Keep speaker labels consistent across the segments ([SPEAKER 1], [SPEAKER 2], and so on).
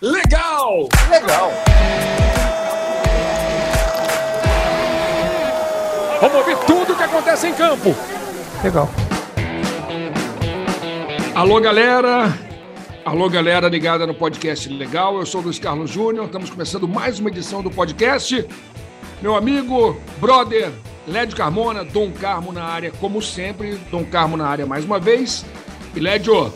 [SPEAKER 1] legal!
[SPEAKER 2] Legal!
[SPEAKER 1] Vamos ouvir tudo o que acontece em campo.
[SPEAKER 2] Legal.
[SPEAKER 1] Alô, galera. Alô, galera ligada no podcast Legal. Eu sou o Luiz Carlos Júnior. Estamos começando mais uma edição do podcast. Meu amigo, brother, Lédio Carmona, Dom Carmo na área, como sempre. Dom Carmo na área mais uma vez. E Lédio,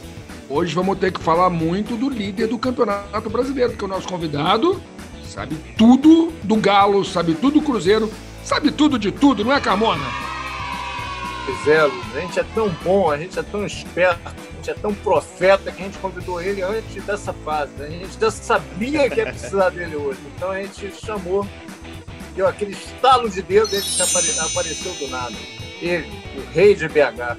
[SPEAKER 1] hoje vamos ter que falar muito do líder do Campeonato Brasileiro, porque o nosso convidado sabe tudo do Galo, sabe tudo do Cruzeiro, sabe tudo de tudo, não é, Carmona?
[SPEAKER 2] Pois é, Luiz. A gente é tão bom, a gente é tão esperto, a gente é tão profeta que a gente convidou ele antes dessa fase. A gente já sabia que ia precisar dele hoje. Então a gente chamou, deu aquele estalo de dedo, ele apare- apareceu do nada. Ele, o rei de BH.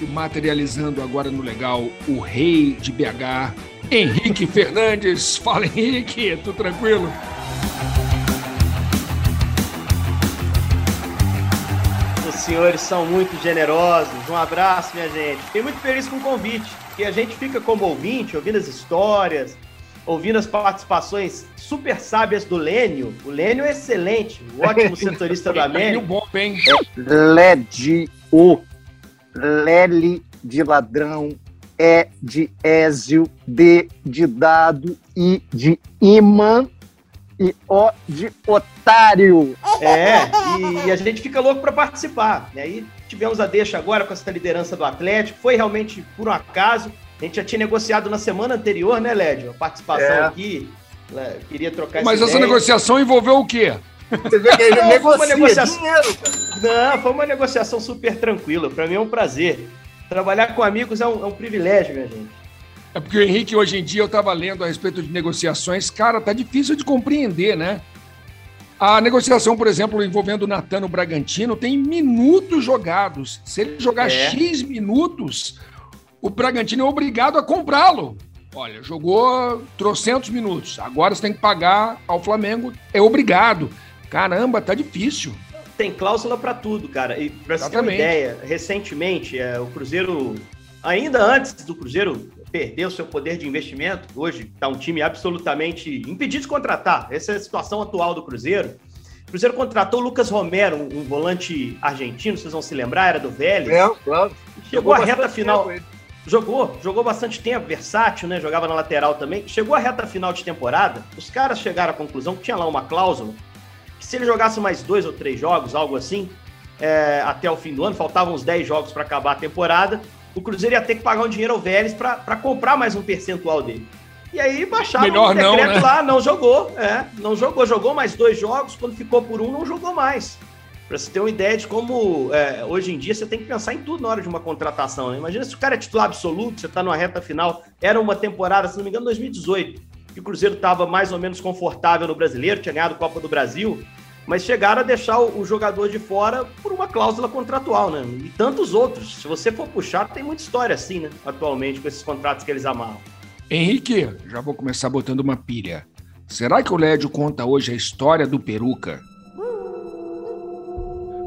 [SPEAKER 1] E materializando agora no legal o rei de BH, Henrique Fernandes. Fala, Henrique, tudo tranquilo?
[SPEAKER 3] Os senhores são muito generosos. Um abraço, minha gente. Fiquei muito feliz com o convite, porque a gente fica como ouvinte, ouvindo as histórias, ouvindo as participações super sábias do Lênio. O Lênio é excelente, o ótimo setorista do
[SPEAKER 1] Meio
[SPEAKER 3] América.
[SPEAKER 1] bom, bem.
[SPEAKER 4] LED, O, Lele de ladrão, E de Ézio, D de dado, I de imã e O de otário.
[SPEAKER 3] É, e, e a gente fica louco para participar. E aí tivemos a deixa agora com essa liderança do Atlético. Foi realmente por um acaso. A gente já tinha negociado na semana anterior, né, Lédio? A participação
[SPEAKER 2] É.
[SPEAKER 3] aqui. né, Queria trocar
[SPEAKER 1] Mas essa
[SPEAKER 3] ideia.
[SPEAKER 1] negociação envolveu o quê?
[SPEAKER 2] Você vê que ele
[SPEAKER 3] Não, foi uma
[SPEAKER 2] negocia
[SPEAKER 3] negociação.
[SPEAKER 2] dinheiro, cara.
[SPEAKER 3] Não, foi uma negociação super tranquila. Para mim é um prazer. Trabalhar com amigos é um, é um privilégio, minha gente.
[SPEAKER 1] É porque o Henrique, hoje em dia, eu estava lendo a respeito de negociações. Cara, tá difícil de compreender, né? A negociação, por exemplo, envolvendo o Natan no Bragantino, tem minutos jogados. Se ele jogar
[SPEAKER 3] É.
[SPEAKER 1] X minutos, o Bragantino é obrigado a comprá-lo. Olha, jogou trocentos minutos. Agora você tem que pagar ao Flamengo. É obrigado. Caramba, tá difícil.
[SPEAKER 3] Tem cláusula para tudo, cara. E pra você ter uma ideia, recentemente, é, o Cruzeiro, ainda antes do Cruzeiro perder o seu poder de investimento, hoje está um time absolutamente impedido de contratar. Essa é a situação atual do Cruzeiro. O Cruzeiro contratou o Lucas Romero, um, um volante argentino, vocês vão se lembrar, era do Vélez.
[SPEAKER 2] É, claro.
[SPEAKER 3] Chegou a
[SPEAKER 2] Jogou
[SPEAKER 3] reta final.
[SPEAKER 2] tempo.
[SPEAKER 3] Jogou, jogou bastante tempo, versátil, né? Jogava na lateral também. Chegou a reta final de temporada, os caras chegaram à conclusão que tinha lá uma cláusula que se ele jogasse mais dois ou três jogos, algo assim, é, até o fim do ano, faltavam uns 10 jogos para acabar a temporada, o Cruzeiro ia ter que pagar um dinheiro ao Vélez para comprar mais um percentual dele. E aí baixaram
[SPEAKER 1] Melhor
[SPEAKER 3] o
[SPEAKER 1] não,
[SPEAKER 3] decreto
[SPEAKER 1] né?
[SPEAKER 3] lá, não jogou, é, não jogou, jogou mais dois jogos, quando ficou por um, não jogou mais. Pra você ter uma ideia de como é, hoje em dia você tem que pensar em tudo na hora de uma contratação. Né? Imagina se o cara é titular absoluto, você tá numa reta final, era uma temporada, se não me engano, 2018, que o Cruzeiro estava mais ou menos confortável no brasileiro, tinha ganhado a Copa do Brasil, mas chegaram a deixar o, jogador de fora por uma cláusula contratual, né? E tantos outros. Se você for puxar, tem muita história assim, né? Atualmente, com esses contratos que eles amarram.
[SPEAKER 1] Henrique, já vou começar botando uma pilha. Será que o Lédio conta hoje a história do Peruca?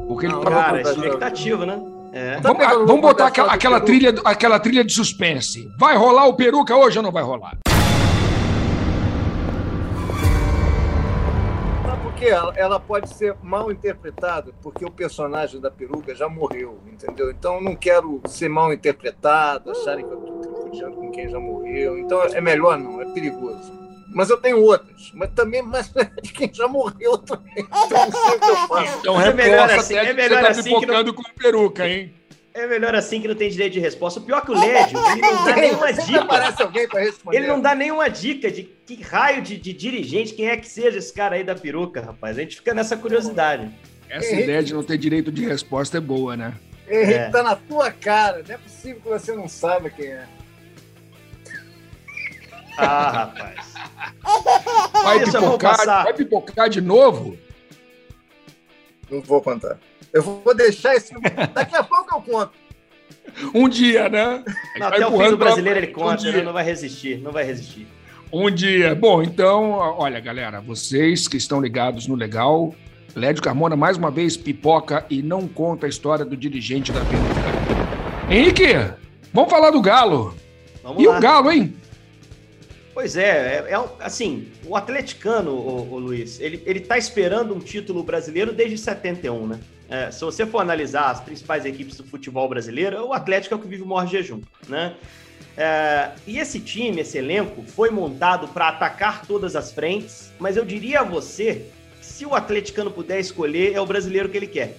[SPEAKER 1] Porque ele
[SPEAKER 2] Não,
[SPEAKER 1] tava
[SPEAKER 3] Cara, expectativa, né? É.
[SPEAKER 1] Vamos, vamos botar aquela, aquela trilha, aquela trilha de suspense. Vai rolar o peruca hoje ou não vai rolar?
[SPEAKER 2] Sabe por quê? Ela, ela pode ser mal interpretada, porque o personagem da peruca já morreu, entendeu? Então eu não quero ser mal interpretado, acharem que eu estou tripudiando com quem já morreu. Então é melhor não, é perigoso. Mas eu tenho outras, mas também mais de quem já morreu também. Então não sei o que eu faço.
[SPEAKER 1] Então
[SPEAKER 3] É melhor assim, é
[SPEAKER 1] que
[SPEAKER 3] melhor
[SPEAKER 1] você tá
[SPEAKER 3] assim que não-
[SPEAKER 1] com peruca, hein?
[SPEAKER 3] É melhor assim que não tem direito de resposta. O pior que o Lédio, ele não dá nenhuma dica.
[SPEAKER 2] aparece alguém para responder.
[SPEAKER 3] Ele não dá nenhuma dica de que raio de, de dirigente, quem é que seja esse cara aí da peruca, rapaz. A gente fica nessa curiosidade.
[SPEAKER 1] Essa ideia de não ter direito de resposta é boa, né?
[SPEAKER 2] Henrique,
[SPEAKER 3] É.
[SPEAKER 2] tá na tua cara. Não é possível que você não saiba quem é.
[SPEAKER 3] Ah, rapaz.
[SPEAKER 1] Vai pipocar,
[SPEAKER 3] passar.
[SPEAKER 1] vai pipocar de novo?
[SPEAKER 2] Não vou contar. Eu vou deixar esse. Daqui a pouco eu conto.
[SPEAKER 1] Um dia, né?
[SPEAKER 3] Não, até o fim do
[SPEAKER 1] pra-
[SPEAKER 3] brasileiro ele
[SPEAKER 1] um
[SPEAKER 3] conta,
[SPEAKER 1] dia.
[SPEAKER 3] né? não vai resistir, não vai resistir.
[SPEAKER 1] Um dia. Bom, então, olha, galera, vocês que estão ligados no Legal, Lédio Carmona mais uma vez pipoca e não conta a história do dirigente da peruca. Henrique, vamos falar do Galo.
[SPEAKER 3] Vamos
[SPEAKER 1] e
[SPEAKER 3] lá.
[SPEAKER 1] o Galo, hein?
[SPEAKER 3] Pois é, é, é assim, o atleticano, o, o, Luiz, ele, ele tá esperando um título brasileiro desde 71, né? É, se você for analisar as principais equipes do futebol brasileiro, o Atlético é o que vive o maior jejum, né? É, e esse time, esse elenco, foi montado para atacar todas as frentes, mas eu diria a você, se o atleticano puder escolher, é o brasileiro que ele quer.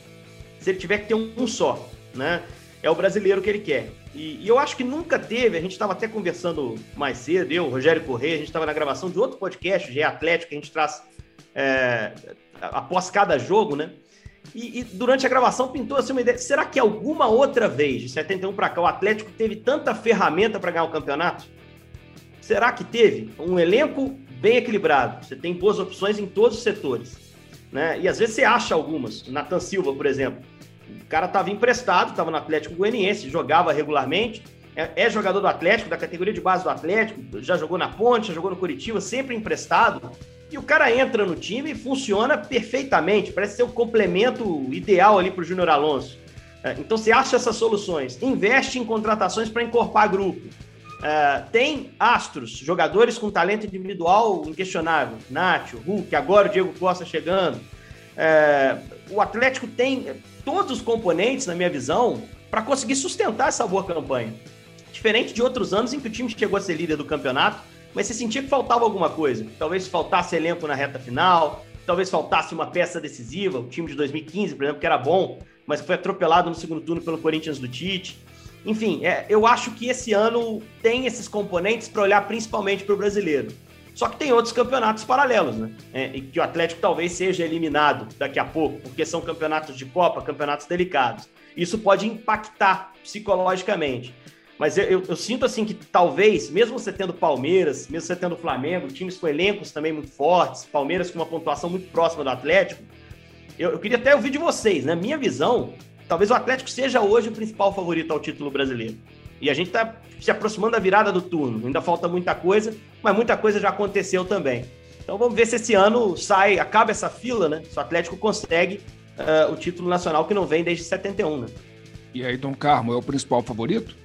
[SPEAKER 3] Se ele tiver que ter um, um só, né? É o brasileiro que ele quer. E, e eu acho que nunca teve, a gente estava até conversando mais cedo, eu, Rogério Corrêa, a gente estava na gravação de outro podcast, de Atlético, que a gente traz é, após cada jogo, né? E, e, durante a gravação pintou assim uma ideia: será que alguma outra vez, de 71 para cá, o Atlético teve tanta ferramenta para ganhar o campeonato? Será que teve? Um elenco bem equilibrado, você tem boas opções em todos os setores. Né? E às vezes você acha algumas. Nathan Silva, por exemplo o cara estava emprestado, estava no Atlético Goianiense, jogava regularmente, é, é, jogador do Atlético, da categoria de base do Atlético, já jogou na Ponte, já jogou no Curitiba, sempre emprestado. E o cara entra no time e funciona perfeitamente, parece ser o complemento ideal ali para o Júnior Alonso. É, então você acha essas soluções, investe em contratações para encorpar grupo. É, tem astros, jogadores com talento individual inquestionável. Nacho, Hulk, agora o Diego Costa chegando. É, o Atlético tem todos os componentes, na minha visão, para conseguir sustentar essa boa campanha. Diferente de outros anos em que o time chegou a ser líder do campeonato, mas você sentia que faltava alguma coisa. Talvez faltasse elenco na reta final, talvez faltasse uma peça decisiva. O time de 2015, por exemplo, que era bom, mas foi atropelado no segundo turno pelo Corinthians do Tite. Enfim, é, eu acho que esse ano tem esses componentes para olhar principalmente para o brasileiro. Só que tem outros campeonatos paralelos, né? É, e que o Atlético talvez seja eliminado daqui a pouco, porque são campeonatos de Copa, campeonatos delicados. Isso pode impactar psicologicamente. Mas eu, eu, eu, sinto assim que talvez, mesmo você tendo Palmeiras, mesmo você tendo Flamengo, times com elencos também muito fortes, Palmeiras com uma pontuação muito próxima do Atlético, eu, eu queria até ouvir de vocês, né? Minha visão, talvez o Atlético seja hoje o principal favorito ao título brasileiro. E a gente está se aproximando da virada do turno. Ainda falta muita coisa, mas muita coisa já aconteceu também. Então vamos ver se esse ano sai, acaba essa fila, né? Se o Atlético consegue uh, o título nacional que não vem desde 71, né?
[SPEAKER 1] E aí, Dom Carmo, é o principal favorito?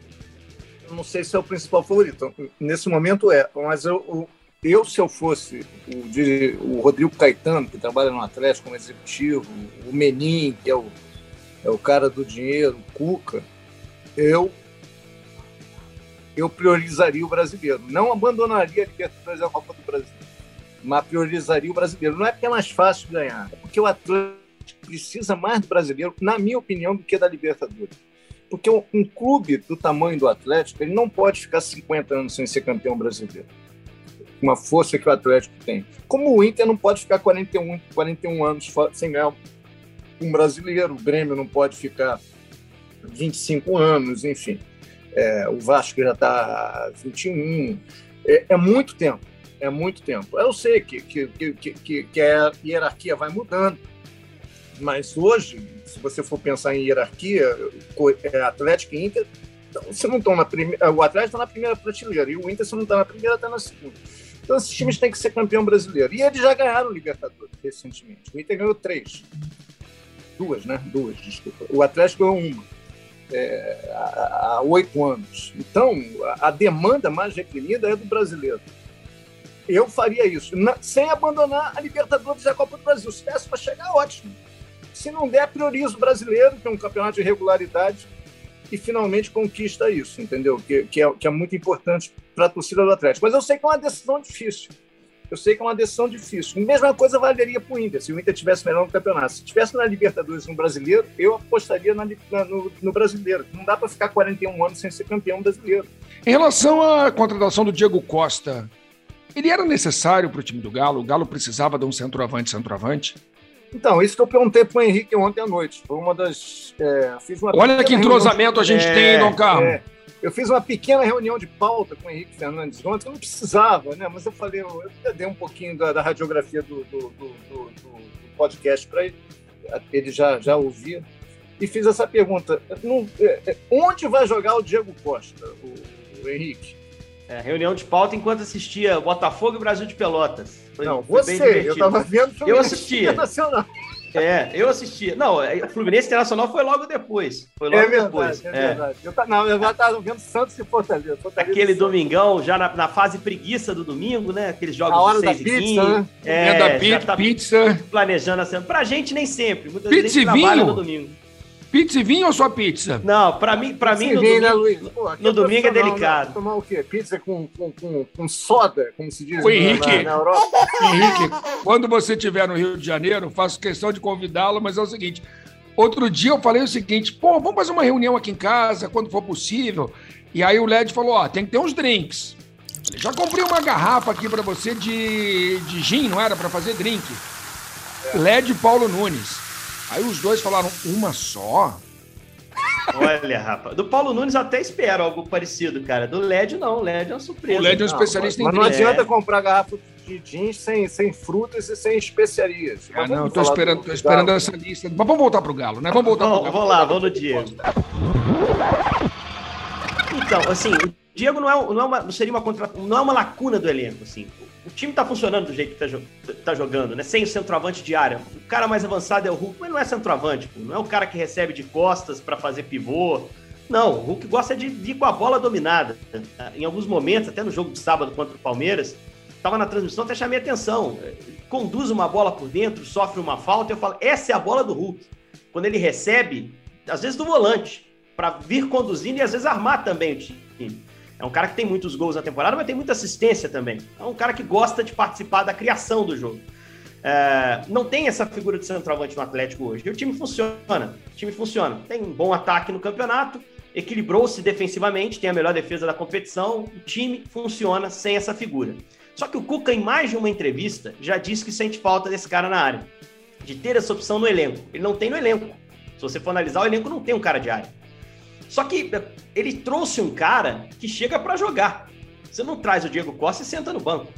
[SPEAKER 2] Não sei se é o principal favorito. Nesse momento é, mas eu, eu se eu fosse o, o Rodrigo Caetano, que trabalha no Atlético como executivo, o Menin, que é o, é o cara do dinheiro, o Cuca, eu eu priorizaria o brasileiro. Não abandonaria a Libertadores da Copa do Brasil, mas priorizaria o brasileiro. Não é porque é mais fácil ganhar, é porque o Atlético precisa mais do brasileiro, na minha opinião, do que da Libertadores. Porque um clube do tamanho do Atlético, ele não pode ficar 50 anos sem ser campeão brasileiro. Uma força que o Atlético tem. Como o Inter não pode ficar 41, 41 anos sem ganhar um brasileiro, o Grêmio não pode ficar 25 anos, enfim é, o Vasco já está 21. É, é muito tempo, é muito tempo. Eu sei que, que, que, que, que a hierarquia vai mudando, mas hoje, se você for pensar em hierarquia, é, Atlético e Inter, então, você não estão na primeira. O Atlético está na primeira prateleira e o Inter, se não está na primeira, está na segunda. Então, esses times têm que ser campeão brasileiro. E eles já ganharam o Libertadores recentemente. O Inter ganhou três. Duas, né? Duas, desculpa. O Atlético ganhou uma é, há oito anos. Então, a, demanda mais reprimida é do brasileiro. Eu faria isso, na, sem abandonar a Libertadores e a Copa do Brasil. Se desse para chegar, ótimo. Se não der, prioriza o brasileiro, que é um campeonato de regularidade, e finalmente conquista isso, entendeu? Que, que, é, que é muito importante para a torcida do Atlético. Mas eu sei que é uma decisão difícil. Eu sei que é uma decisão difícil. A mesma coisa valeria para o Inter, se o Inter tivesse melhor no campeonato. Se tivesse na Libertadores no brasileiro, eu apostaria na, na, no, no, brasileiro. Não dá para ficar 41 anos sem ser campeão brasileiro.
[SPEAKER 1] Em relação à contratação do Diego Costa, ele era necessário para o time do Galo? O Galo precisava de um centroavante, centroavante?
[SPEAKER 2] Então, isso que eu perguntei para o Henrique ontem à noite. Foi uma das. É,
[SPEAKER 1] fiz uma Olha que entrosamento a gente é, tem, Dom Carlos. É,
[SPEAKER 2] eu fiz uma pequena reunião de pauta com o Henrique Fernandes ontem, eu não precisava, né? Mas eu falei, eu, eu dei um pouquinho da, da radiografia do, do, do, do podcast para ele, ele já, já ouvia, e fiz essa pergunta: é, é, onde vai jogar o Diego Costa, o, o Henrique?
[SPEAKER 3] É, reunião de pauta enquanto assistia Botafogo e Brasil de Pelotas.
[SPEAKER 2] Foi, não, foi você, eu estava vendo
[SPEAKER 3] Eu assistia.
[SPEAKER 2] Nacional.
[SPEAKER 3] É, eu assisti. Não, é, o Fluminense Internacional foi logo depois. Foi logo
[SPEAKER 2] é verdade,
[SPEAKER 3] depois.
[SPEAKER 2] É verdade. Eu, tá, não, eu já estava vendo Santos e Fortaleza. Fortaleza
[SPEAKER 3] Aquele domingão, já na, na, fase preguiça do domingo, né? Aqueles jogos
[SPEAKER 2] a hora de 6 da pizza, 15, né?
[SPEAKER 1] É, da pizza, tá pizza.
[SPEAKER 3] Planejando a semana. Pra gente, nem sempre.
[SPEAKER 1] Muitas pizza vezes a gente trabalha no domingo. Pizza e vinho ou só pizza?
[SPEAKER 3] Não, pra mim, pra mim no vinho, né, domingo, né, Pô, no é domingo é delicado. Né?
[SPEAKER 2] Tomar o quê? Pizza com, com, com, com soda, como se diz
[SPEAKER 1] o Henrique, na, na Europa? Henrique, quando você estiver no Rio de Janeiro, faço questão de convidá-lo, mas é o seguinte, outro dia eu falei o seguinte, pô, vamos fazer uma reunião aqui em casa, quando for possível, e aí o LED falou, ó, tem que ter uns drinks. Já comprei uma garrafa aqui para você de, de gin, não era? para fazer drink. É. LED Paulo Nunes. Aí os dois falaram, uma só?
[SPEAKER 3] Olha, rapaz. Do Paulo Nunes até espero algo parecido, cara. Do LED não, o LED é uma surpresa.
[SPEAKER 1] O LED é um especialista
[SPEAKER 2] não, em Mas não adianta é. comprar garrafa de jeans sem, sem frutas e sem especiarias.
[SPEAKER 1] Ah, não, tô esperando, tô esperando essa lista. Mas vamos voltar pro Galo, né? Vamos voltar
[SPEAKER 3] vamos,
[SPEAKER 1] pro
[SPEAKER 3] Galo. Vamos lá, vamos no Diego. Então, assim, o Diego não, é, não, é uma, seria uma contra, não é uma lacuna do elenco, assim o time tá funcionando do jeito que tá, tá, jogando, né? Sem o centroavante de área. O cara mais avançado é o Hulk, mas não é centroavante, pô. Não é o cara que recebe de costas para fazer pivô. Não, o Hulk gosta de vir com a bola dominada. Em alguns momentos, até no jogo de sábado contra o Palmeiras, tava na transmissão, até chamei atenção. Conduz uma bola por dentro, sofre uma falta, eu falo, essa é a bola do Hulk. Quando ele recebe, às vezes do volante, para vir conduzindo e às vezes armar também o time. É um cara que tem muitos gols na temporada, mas tem muita assistência também. É um cara que gosta de participar da criação do jogo. É, não tem essa figura de centroavante no Atlético hoje. E o time funciona. O time funciona. Tem um bom ataque no campeonato, equilibrou-se defensivamente, tem a melhor defesa da competição. O time funciona sem essa figura. Só que o Cuca, em mais de uma entrevista, já disse que sente falta desse cara na área. De ter essa opção no elenco. Ele não tem no elenco. Se você for analisar, o elenco não tem um cara de área. Só que ele trouxe um cara que chega para jogar. Você não traz o Diego Costa e senta no banco.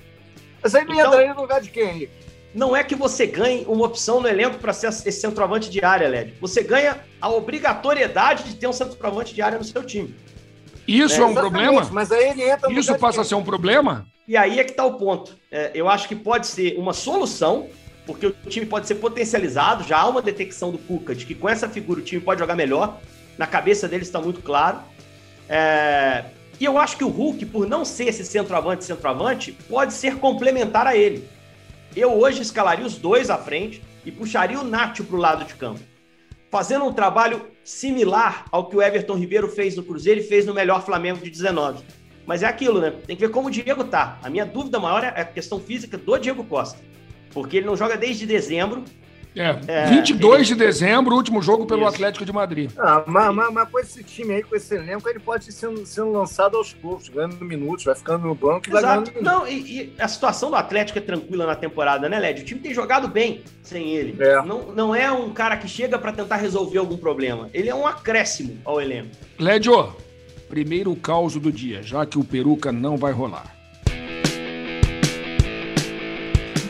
[SPEAKER 2] Mas aí não então, entra no lugar de quem, Henrique?
[SPEAKER 3] Não é que você ganhe uma opção no elenco para ser esse centroavante de área, Led. Você ganha a obrigatoriedade de ter um centroavante de área no seu time.
[SPEAKER 1] Isso é, é um problema?
[SPEAKER 2] Mas aí ele entra
[SPEAKER 1] no Isso passa a ser um problema?
[SPEAKER 3] E aí é que está o ponto. É, eu acho que pode ser uma solução, porque o time pode ser potencializado. Já há uma detecção do Cuca de que com essa figura o time pode jogar melhor na cabeça deles está muito claro. É... E eu acho que o Hulk, por não ser esse centroavante, centroavante, pode ser complementar a ele. Eu hoje escalaria os dois à frente e puxaria o Nacho para o lado de campo. Fazendo um trabalho similar ao que o Everton Ribeiro fez no Cruzeiro e fez no melhor Flamengo de 19. Mas é aquilo, né? Tem que ver como o Diego tá. A minha dúvida maior é a questão física do Diego Costa. Porque ele não joga desde dezembro
[SPEAKER 1] é, é 22 ele... de dezembro, último jogo pelo Isso. Atlético de Madrid.
[SPEAKER 2] Ah, mas, mas, mas, com esse time aí, com esse elenco, ele pode ir sendo, sendo lançado aos poucos, ganhando minutos, vai ficando no banco e
[SPEAKER 3] Exato.
[SPEAKER 2] vai ganhando
[SPEAKER 3] Não, e, e, a situação do Atlético é tranquila na temporada, né, Led? O time tem jogado bem sem ele. É. Não, não é um cara que chega para tentar resolver algum problema. Ele é um acréscimo ao elenco.
[SPEAKER 1] Lédio, primeiro caos do dia, já que o Peruca não vai rolar.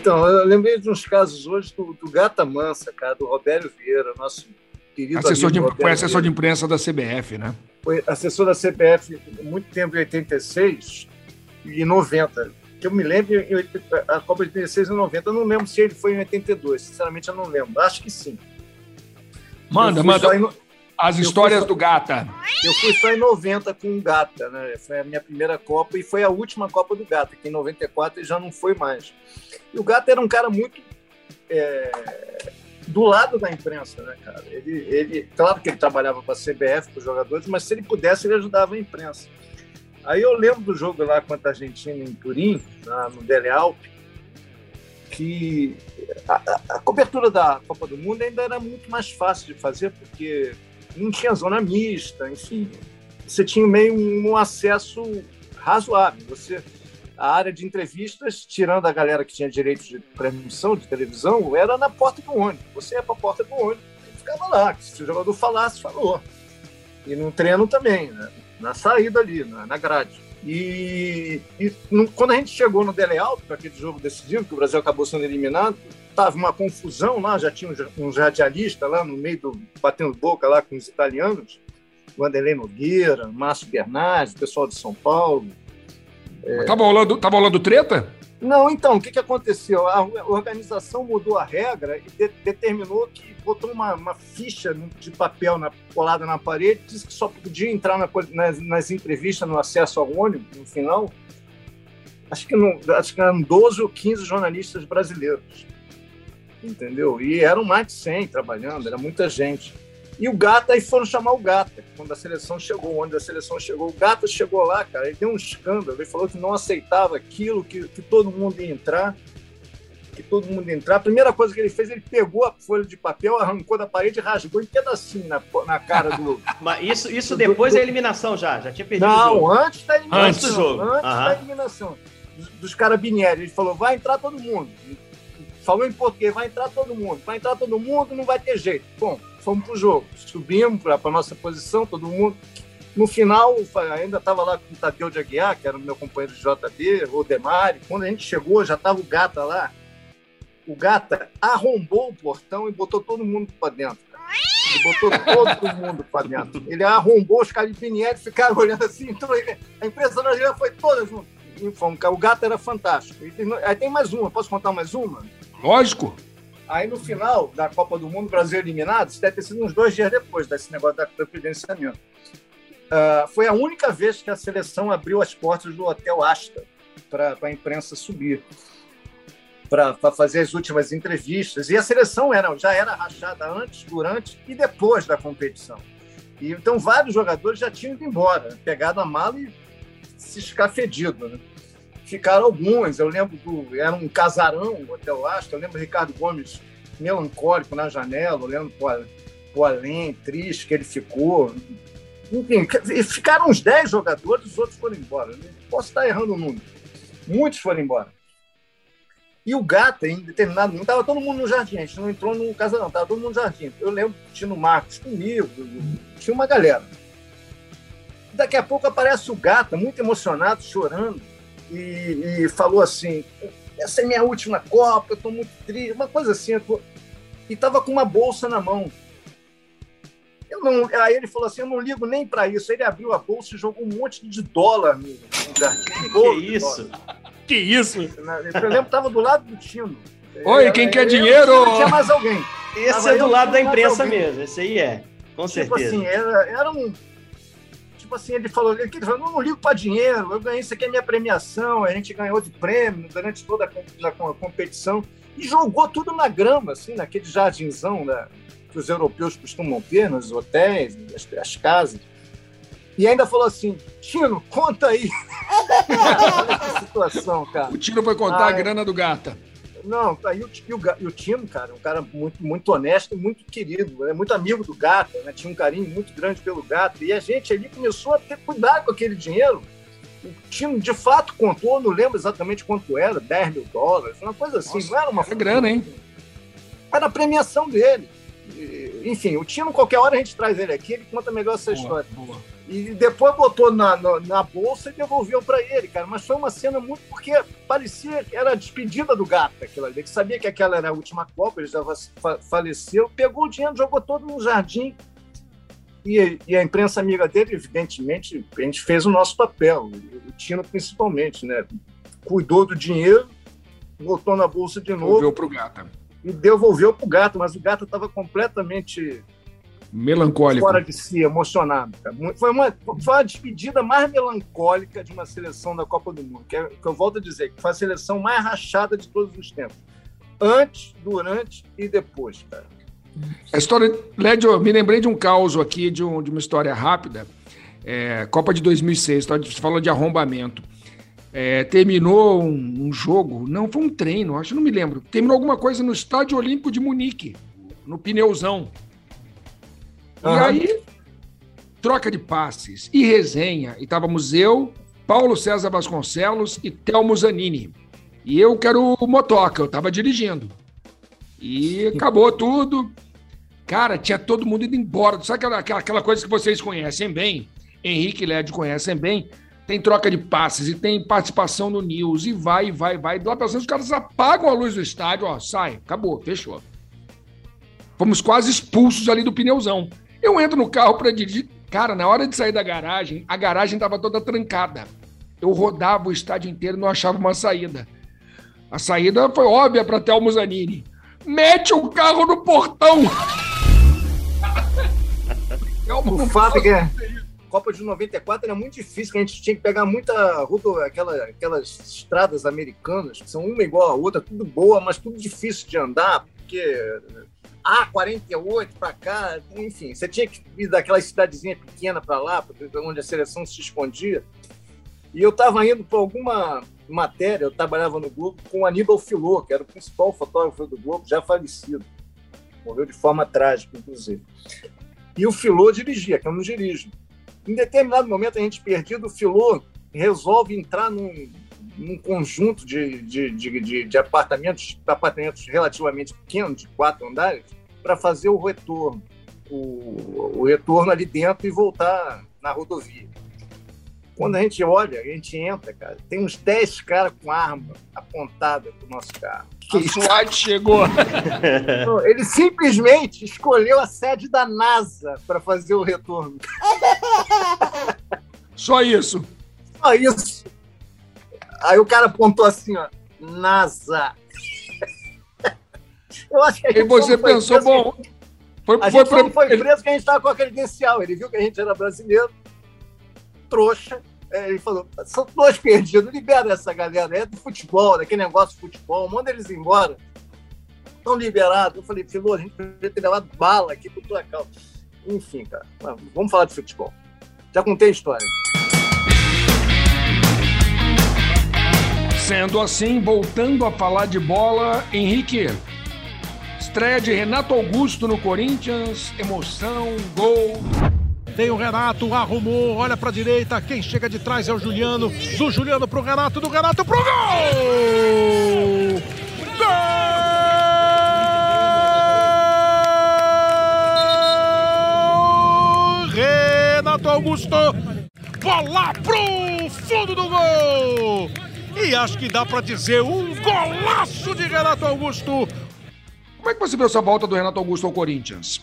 [SPEAKER 2] Então, eu lembrei de uns casos hoje do, do Gata Mansa, cara, do Robério Vieira, nosso querido
[SPEAKER 1] assessor de, Foi assessor Vieira. de imprensa da CBF, né?
[SPEAKER 2] Foi assessor da CBF muito tempo, em 86 e 90. Que eu me lembro, a Copa de 86 e 90. Eu não lembro se ele foi em 82, sinceramente eu não lembro. Acho que sim.
[SPEAKER 1] Manda, manda. Em, as histórias só, do Gata.
[SPEAKER 2] Eu fui só em 90 com o Gata, né? Foi a minha primeira Copa e foi a última Copa do Gata, que em 94 ele já não foi mais. E o Gata era um cara muito é, do lado da imprensa, né, cara? Ele, ele, claro que ele trabalhava para a CBF, para os jogadores, mas se ele pudesse, ele ajudava a imprensa. Aí eu lembro do jogo lá contra a Argentina em Turim, na, no Dele Alpe, que a, a, a, cobertura da Copa do Mundo ainda era muito mais fácil de fazer, porque não tinha zona mista, enfim. Você tinha meio um acesso razoável. Você, a área de entrevistas, tirando a galera que tinha direito de transmissão de televisão, era na porta do ônibus. Você ia para a porta do ônibus e ficava lá. Se o jogador falasse, falou. E no treino também, né? na saída ali, na, grade. E, e no, quando a gente chegou no Dele Alto, para aquele jogo decisivo, que o Brasil acabou sendo eliminado, tava uma confusão lá, já tinha uns radialistas lá no meio do batendo boca lá com os italianos, Vanderlei Nogueira, Márcio Bernardes, pessoal de São Paulo.
[SPEAKER 1] É... Rolando, tava rolando treta?
[SPEAKER 2] Não, então, o que, que aconteceu? A organização mudou a regra e de, determinou que botou uma, uma, ficha de papel na, colada na parede, disse que só podia entrar na, nas, nas, entrevistas no acesso ao ônibus, no final. Acho que, não, acho que eram 12 ou 15 jornalistas brasileiros. Entendeu? E eram mais de 100 trabalhando, era muita gente. E o Gata, aí foram chamar o Gata, quando a seleção chegou, onde a seleção chegou. O Gata chegou lá, cara, ele deu um escândalo, ele falou que não aceitava aquilo, que, que todo mundo ia entrar, que todo mundo ia entrar. A primeira coisa que ele fez, ele pegou a folha de papel, arrancou da parede e rasgou em pedacinho na, na cara do...
[SPEAKER 3] Mas isso, isso depois do, da eliminação já? Já tinha perdido
[SPEAKER 2] Não, antes da eliminação. Antes do jogo. Antes uhum. da eliminação. Dos, dos carabinieri. Ele falou, vai entrar todo mundo. Falou em português, vai entrar todo mundo. Vai entrar todo mundo, não vai ter jeito. Bom, fomos para o jogo. Subimos para a nossa posição, todo mundo. No final, ainda estava lá com o Tadeu de Aguiar, que era o meu companheiro de JB, o Demari. Quando a gente chegou, já estava o Gata lá. O Gata arrombou o portão e botou todo mundo para dentro. Ele botou todo mundo para dentro. Ele arrombou os caripinietes, ficaram olhando assim. Então, a imprensa brasileira foi toda junto. O Gata era fantástico. Aí tem mais uma. Posso contar mais uma?
[SPEAKER 1] Lógico.
[SPEAKER 2] Aí no final da Copa do Mundo, Brasil eliminado, isso deve ter sido uns dois dias depois desse negócio da, credenciamento. Uh, foi a única vez que a seleção abriu as portas do Hotel Asta para a imprensa subir, para fazer as últimas entrevistas. E a seleção era, já era rachada antes, durante e depois da competição. E, então vários jogadores já tinham ido embora, pegado a mala e se escafedido. Né? Ficaram algumas. Eu lembro do. Era um casarão, o Hotel Astor. Eu lembro do Ricardo Gomes melancólico na janela, olhando para o além, triste que ele ficou. Enfim, ficaram uns 10 jogadores, os outros foram embora. Posso estar errando o número. Muitos foram embora. E o Gata, em determinado momento, estava todo mundo no jardim. A gente não entrou no casarão, estava todo mundo no jardim. Eu lembro que tinha o Marcos comigo, tinha uma galera. Daqui a pouco aparece o Gata, muito emocionado, chorando e, e falou assim: essa é minha última Copa, eu estou muito triste, uma coisa assim. Tô... E estava com uma bolsa na mão. Eu não, aí ele falou assim: eu não ligo nem para isso. Aí ele abriu a bolsa e jogou um monte de dólar no, no jardim.
[SPEAKER 3] Que isso?
[SPEAKER 1] Que isso?
[SPEAKER 2] Eu lembro que estava do lado do Tino.
[SPEAKER 1] Oi, quem quer dinheiro?
[SPEAKER 2] Tinha mais alguém.
[SPEAKER 3] Esse tava é do lado da imprensa mesmo, esse aí é. Com tipo
[SPEAKER 2] certeza. Assim, era, era um tipo assim, ele falou, ele falou não, não ligo para dinheiro, eu ganhei, isso aqui é minha premiação, a gente ganhou de prêmio durante toda a, a competição, e jogou tudo na grama, assim, naquele jardinzão né, que os europeus costumam ter nos hotéis, as, as casas. E ainda falou assim, Tino, conta aí. Olha que situação, cara.
[SPEAKER 1] O Tino foi contar ah, a grana do Gata.
[SPEAKER 2] Não, tá, e o, e, o, e o Tino, cara, um cara muito, muito honesto e muito querido, é muito amigo do gato, né? tinha um carinho muito grande pelo gato. E a gente ali começou a ter cuidado com aquele dinheiro. O Tino, de fato, contou, não lembro exatamente quanto era, 10 mil dólares, uma coisa assim, Nossa, não era uma.
[SPEAKER 1] É grana, hein?
[SPEAKER 2] Era a premiação dele. Enfim, o Tino, qualquer hora a gente traz ele aqui, ele conta melhor essa boa, história. Boa. E depois botou na, na, na bolsa e devolveu para ele, cara. Mas foi uma cena muito. Porque parecia que era a despedida do gato, aquilo ali. Que sabia que aquela era a última Copa, ele já faleceu. Pegou o dinheiro, jogou todo no jardim. E, e, a imprensa amiga dele, evidentemente, a gente fez o nosso papel, o Tino principalmente, né? Cuidou do dinheiro, botou na bolsa de novo.
[SPEAKER 1] Devolveu para o gato.
[SPEAKER 2] E devolveu para o gato, mas o gato estava completamente
[SPEAKER 1] Melancólico.
[SPEAKER 2] Fora de si, emocionado. Foi uma, foi a despedida mais melancólica de uma seleção da Copa do Mundo, que, é, que eu volto a dizer, que foi a seleção mais rachada de todos os tempos. Antes, durante e depois, cara.
[SPEAKER 1] A história. Lédio, me lembrei de um caos aqui, de, um, de uma história rápida. É, Copa de 2006, você falou de arrombamento. É, terminou um, um, jogo, não, foi um treino, acho, não me lembro. Terminou alguma coisa no Estádio Olímpico de Munique, no pneuzão. Uhum. E aí, troca de passes e resenha. E estávamos eu, Paulo César Vasconcelos e Telmo Zanini. E eu quero motoca, eu estava dirigindo. E acabou tudo. Cara, tinha todo mundo indo embora. Sabe aquela, aquela coisa que vocês conhecem bem? Henrique e Led conhecem bem. Tem troca de passes e tem participação no News. E vai, vai, vai. Lá pra os caras apagam a luz do estádio, ó, sai, acabou, fechou. Fomos quase expulsos ali do pneuzão. Eu entro no carro para dirigir. Cara, na hora de sair da garagem, a garagem estava toda trancada. Eu rodava o estádio inteiro e não achava uma saída. A saída foi óbvia para Thelmo Zanini. Mete o carro no portão!
[SPEAKER 2] o fato é que a Copa de 94 era muito difícil, que a gente tinha que pegar muita rua, aquela, aquelas estradas americanas, que são uma igual a outra, tudo boa, mas tudo difícil de andar, porque A48 para cá, enfim, você tinha que ir daquela cidadezinha pequena para lá, onde a seleção se escondia. E eu estava indo para alguma matéria, eu trabalhava no Globo com o Aníbal Filô, que era o principal fotógrafo do Globo, já falecido. Morreu de forma trágica, inclusive. E o Filô dirigia, que eu não dirijo. Em determinado momento, a gente perdido, o Filô resolve entrar num, num conjunto de, de, de, de, apartamentos, apartamentos relativamente pequenos, de quatro andares, para fazer o retorno. O, o retorno ali dentro e voltar na rodovia. Quando a gente olha, a gente entra, cara, tem uns 10 caras com arma apontada pro nosso carro.
[SPEAKER 1] Que a SWAT chegou.
[SPEAKER 2] Ele simplesmente escolheu a sede da NASA para fazer o retorno.
[SPEAKER 1] Só isso.
[SPEAKER 2] Só isso. Aí o cara apontou assim, ó, NASA.
[SPEAKER 1] Eu acho que a gente E você pensou, bom,
[SPEAKER 2] foi, a foi, gente foi, foi preso que a gente estava com a credencial. Ele viu que a gente era brasileiro trouxa. É, ele falou: são dois perdidos, libera essa galera, é do futebol, daquele negócio de futebol, manda eles embora. Estão liberados. Eu falei, Filô, a gente poderia ter levado bala aqui por tua causa. Enfim, cara, vamos falar de futebol. Já contei a história.
[SPEAKER 1] Sendo assim, voltando a falar de bola, Henrique. Estreia de Renato Augusto no Corinthians, emoção, gol.
[SPEAKER 5] Tem o Renato, arrumou, olha para a direita. Quem chega de trás é o Juliano. Do Juliano pro Renato, do Renato pro gol! Gol! Renato Augusto. Bola pro fundo do gol! E acho que dá para dizer um golaço de Renato Augusto.
[SPEAKER 1] Como é que você viu essa volta do Renato Augusto ao Corinthians?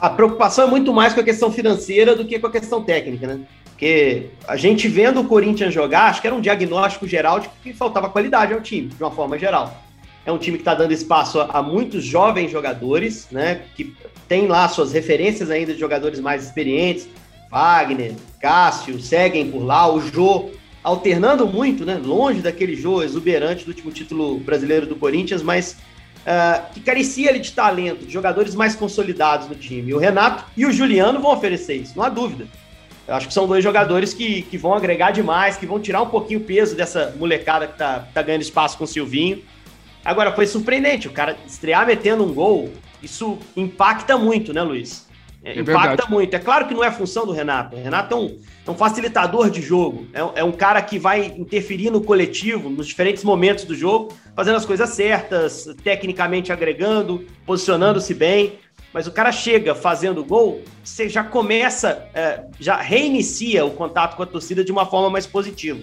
[SPEAKER 3] a preocupação é muito mais com a questão financeira do que com a questão técnica, né? Porque a gente vendo o Corinthians jogar, acho que era um diagnóstico geral de que faltava qualidade ao time, de uma forma geral. É um time que está dando espaço a, a, muitos jovens jogadores, né? Que tem lá suas referências ainda de jogadores mais experientes. Wagner, Cássio, seguem por lá, o Jô, alternando muito, né? Longe daquele Jô exuberante do último título brasileiro do Corinthians, mas uh, que carecia de talento, de jogadores mais consolidados no time. O Renato e o Juliano vão oferecer isso, não há dúvida. Eu acho que são dois jogadores que, que vão agregar demais, que vão tirar um pouquinho o peso dessa molecada que tá, tá ganhando espaço com o Silvinho. Agora, foi surpreendente, o cara estrear metendo um gol, isso impacta muito, né, Luiz? É, é impacta verdade. muito. É claro que não é função do Renato. O Renato é um, é um facilitador de jogo. É, é, um cara que vai interferir no coletivo, nos diferentes momentos do jogo, fazendo as coisas certas, tecnicamente agregando, posicionando-se bem. Mas o cara chega fazendo gol, você já começa, é, já reinicia o contato com a torcida de uma forma mais positiva.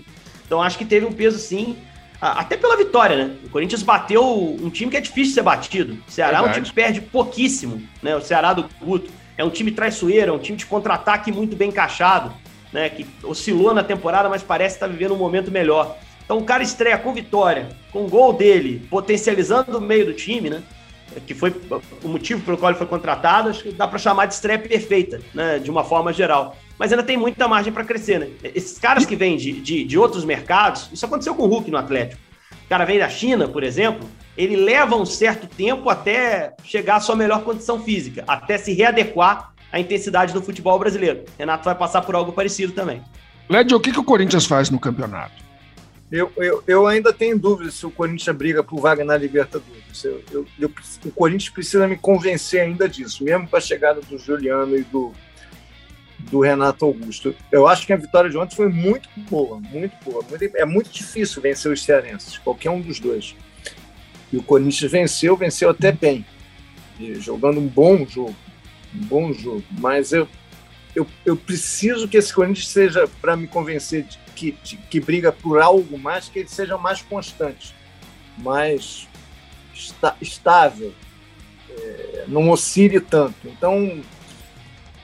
[SPEAKER 3] Então acho que teve um peso sim, até pela vitória, né? O Corinthians bateu um time que é difícil de ser batido. O Ceará é um time que perde pouquíssimo, né? O Ceará do Guto. É um time traiçoeiro, é um time de contra-ataque muito bem encaixado, né? Que oscilou na temporada, mas parece estar vivendo um momento melhor. Então o cara estreia com vitória, com o gol dele, potencializando o meio do time, né? Que foi o motivo pelo qual ele foi contratado, acho que dá para chamar de estreia perfeita, né? De uma forma geral. Mas ainda tem muita margem para crescer, né? Esses caras que vêm de, de, de outros mercados, isso aconteceu com o Hulk no Atlético. O cara vem da China, por exemplo, ele leva um certo tempo até chegar à sua melhor condição física, até se readequar à intensidade do futebol brasileiro. Renato vai passar por algo parecido também.
[SPEAKER 1] Led, o que, que o Corinthians faz no campeonato?
[SPEAKER 2] Eu, eu, eu ainda tenho dúvidas se o Corinthians briga por vaga na Libertadores. Eu, eu, eu, o Corinthians precisa me convencer ainda disso, mesmo com a chegada do Juliano e do, do Renato Augusto. Eu acho que a vitória de ontem foi muito boa, muito boa. é muito difícil vencer os cearenses, qualquer um dos dois. E o Corinthians venceu, venceu até bem, jogando um bom jogo, um bom jogo. Mas eu, eu, eu preciso que esse Corinthians seja, para me convencer de que, de, que briga por algo mais, que ele seja mais constante, mais está, estável, é, não oscile tanto. Então,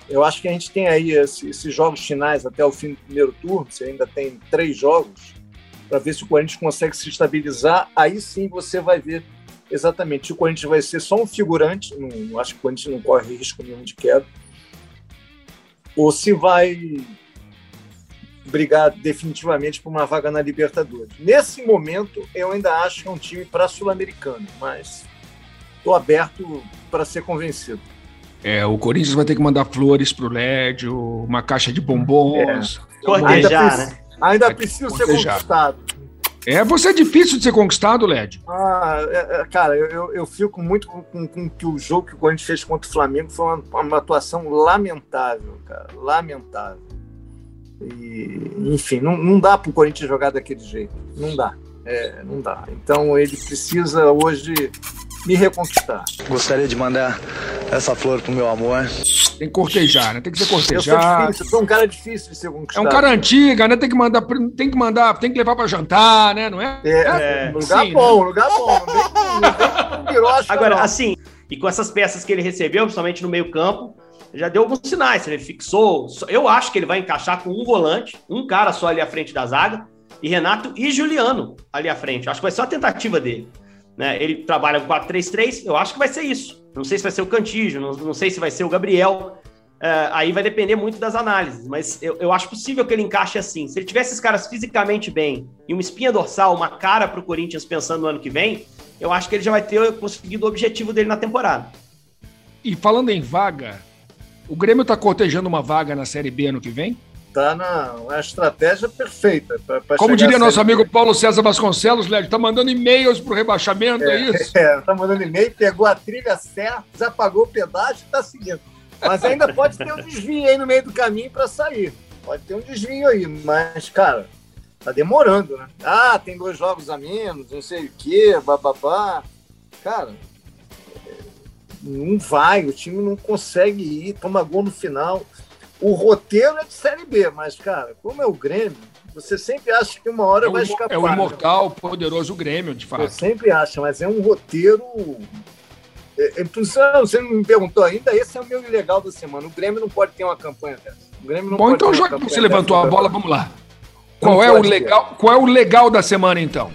[SPEAKER 2] eu acho que a gente tem aí esse, esses jogos finais até o fim do primeiro turno, você ainda tem três jogos, para ver se o Corinthians consegue se estabilizar. Aí sim você vai ver exatamente se o Corinthians vai ser só um figurante, não, acho que o Corinthians não corre risco nenhum de queda, ou se vai brigar definitivamente por uma vaga na Libertadores. Nesse momento, eu ainda acho que é um time para sul-americano, mas estou aberto para ser convencido.
[SPEAKER 1] É, o Corinthians vai ter que mandar flores pro Lédio, uma caixa de bombons.
[SPEAKER 2] É. Cortejar, ainda, né? Ainda precisa ser conquistado.
[SPEAKER 1] É, você é difícil de ser conquistado, Led.
[SPEAKER 2] Ah, é, é, cara, eu, eu fico muito com, com, com, que o jogo que o Corinthians fez contra o Flamengo foi uma, uma atuação lamentável, cara. Lamentável. E, enfim, não, não dá para o Corinthians jogar daquele jeito. Não dá. É, não dá. Então ele precisa hoje me reconquistar.
[SPEAKER 6] Gostaria de mandar essa flor pro meu amor.
[SPEAKER 1] Tem que cortejar, né? Tem que ser cortejar. Eu
[SPEAKER 2] sou difícil, eu sou um cara difícil de ser conquistado.
[SPEAKER 1] É um cara antiga, né? Tem que mandar, tem que mandar, tem que levar para jantar, né? Não é?
[SPEAKER 2] É, é lugar sim, bom, né? lugar bom. Não vem,
[SPEAKER 3] não Agora, não. assim, e com essas peças que ele recebeu, principalmente no meio campo, já deu alguns sinais. Ele fixou. Eu acho que ele vai encaixar com um volante, um cara só ali à frente da zaga, e Renato e Juliano ali à frente. Acho que vai ser uma tentativa dele. Né? Ele trabalha com 4-3-3, eu acho que vai ser isso. Não sei se vai ser o Cantígio, não, não sei se vai ser o Gabriel. Uh, aí vai depender muito das análises, mas eu, eu acho possível que ele encaixe assim. Se ele tivesse esses caras fisicamente bem e uma espinha dorsal, uma cara para o Corinthians pensando no ano que vem, eu acho que ele já vai ter conseguido o objetivo dele na temporada.
[SPEAKER 1] E falando em vaga, o Grêmio está cortejando uma vaga na Série B ano que vem?
[SPEAKER 2] Tá na uma estratégia perfeita. Pra,
[SPEAKER 1] pra Como diria nosso amigo Paulo César Vasconcelos, Léo, tá mandando e-mails pro rebaixamento, é, é isso?
[SPEAKER 2] É, tá mandando e-mail, pegou a trilha certa, já pagou o pedágio e tá seguindo. Mas ainda pode ter um desvio aí no meio do caminho para sair. Pode ter um desvio aí, mas, cara, tá demorando, né? Ah, tem dois jogos a menos, não sei o quê, bababá. Cara, não vai, o time não consegue ir, toma gol no final. O roteiro é de Série B, mas, cara, como é o Grêmio, você sempre acha que uma hora
[SPEAKER 1] é
[SPEAKER 2] vai escapar.
[SPEAKER 1] É o imortal, né? poderoso Grêmio, de fato. Você
[SPEAKER 2] sempre acha, mas é um roteiro. É, é, você não me perguntou ainda, esse é o meu ilegal da semana. O Grêmio não pode ter uma campanha dessa. O Grêmio não
[SPEAKER 1] Bom, então já que você levantou a bola, vamos lá. Qual é, o legal, qual é o legal da semana, então?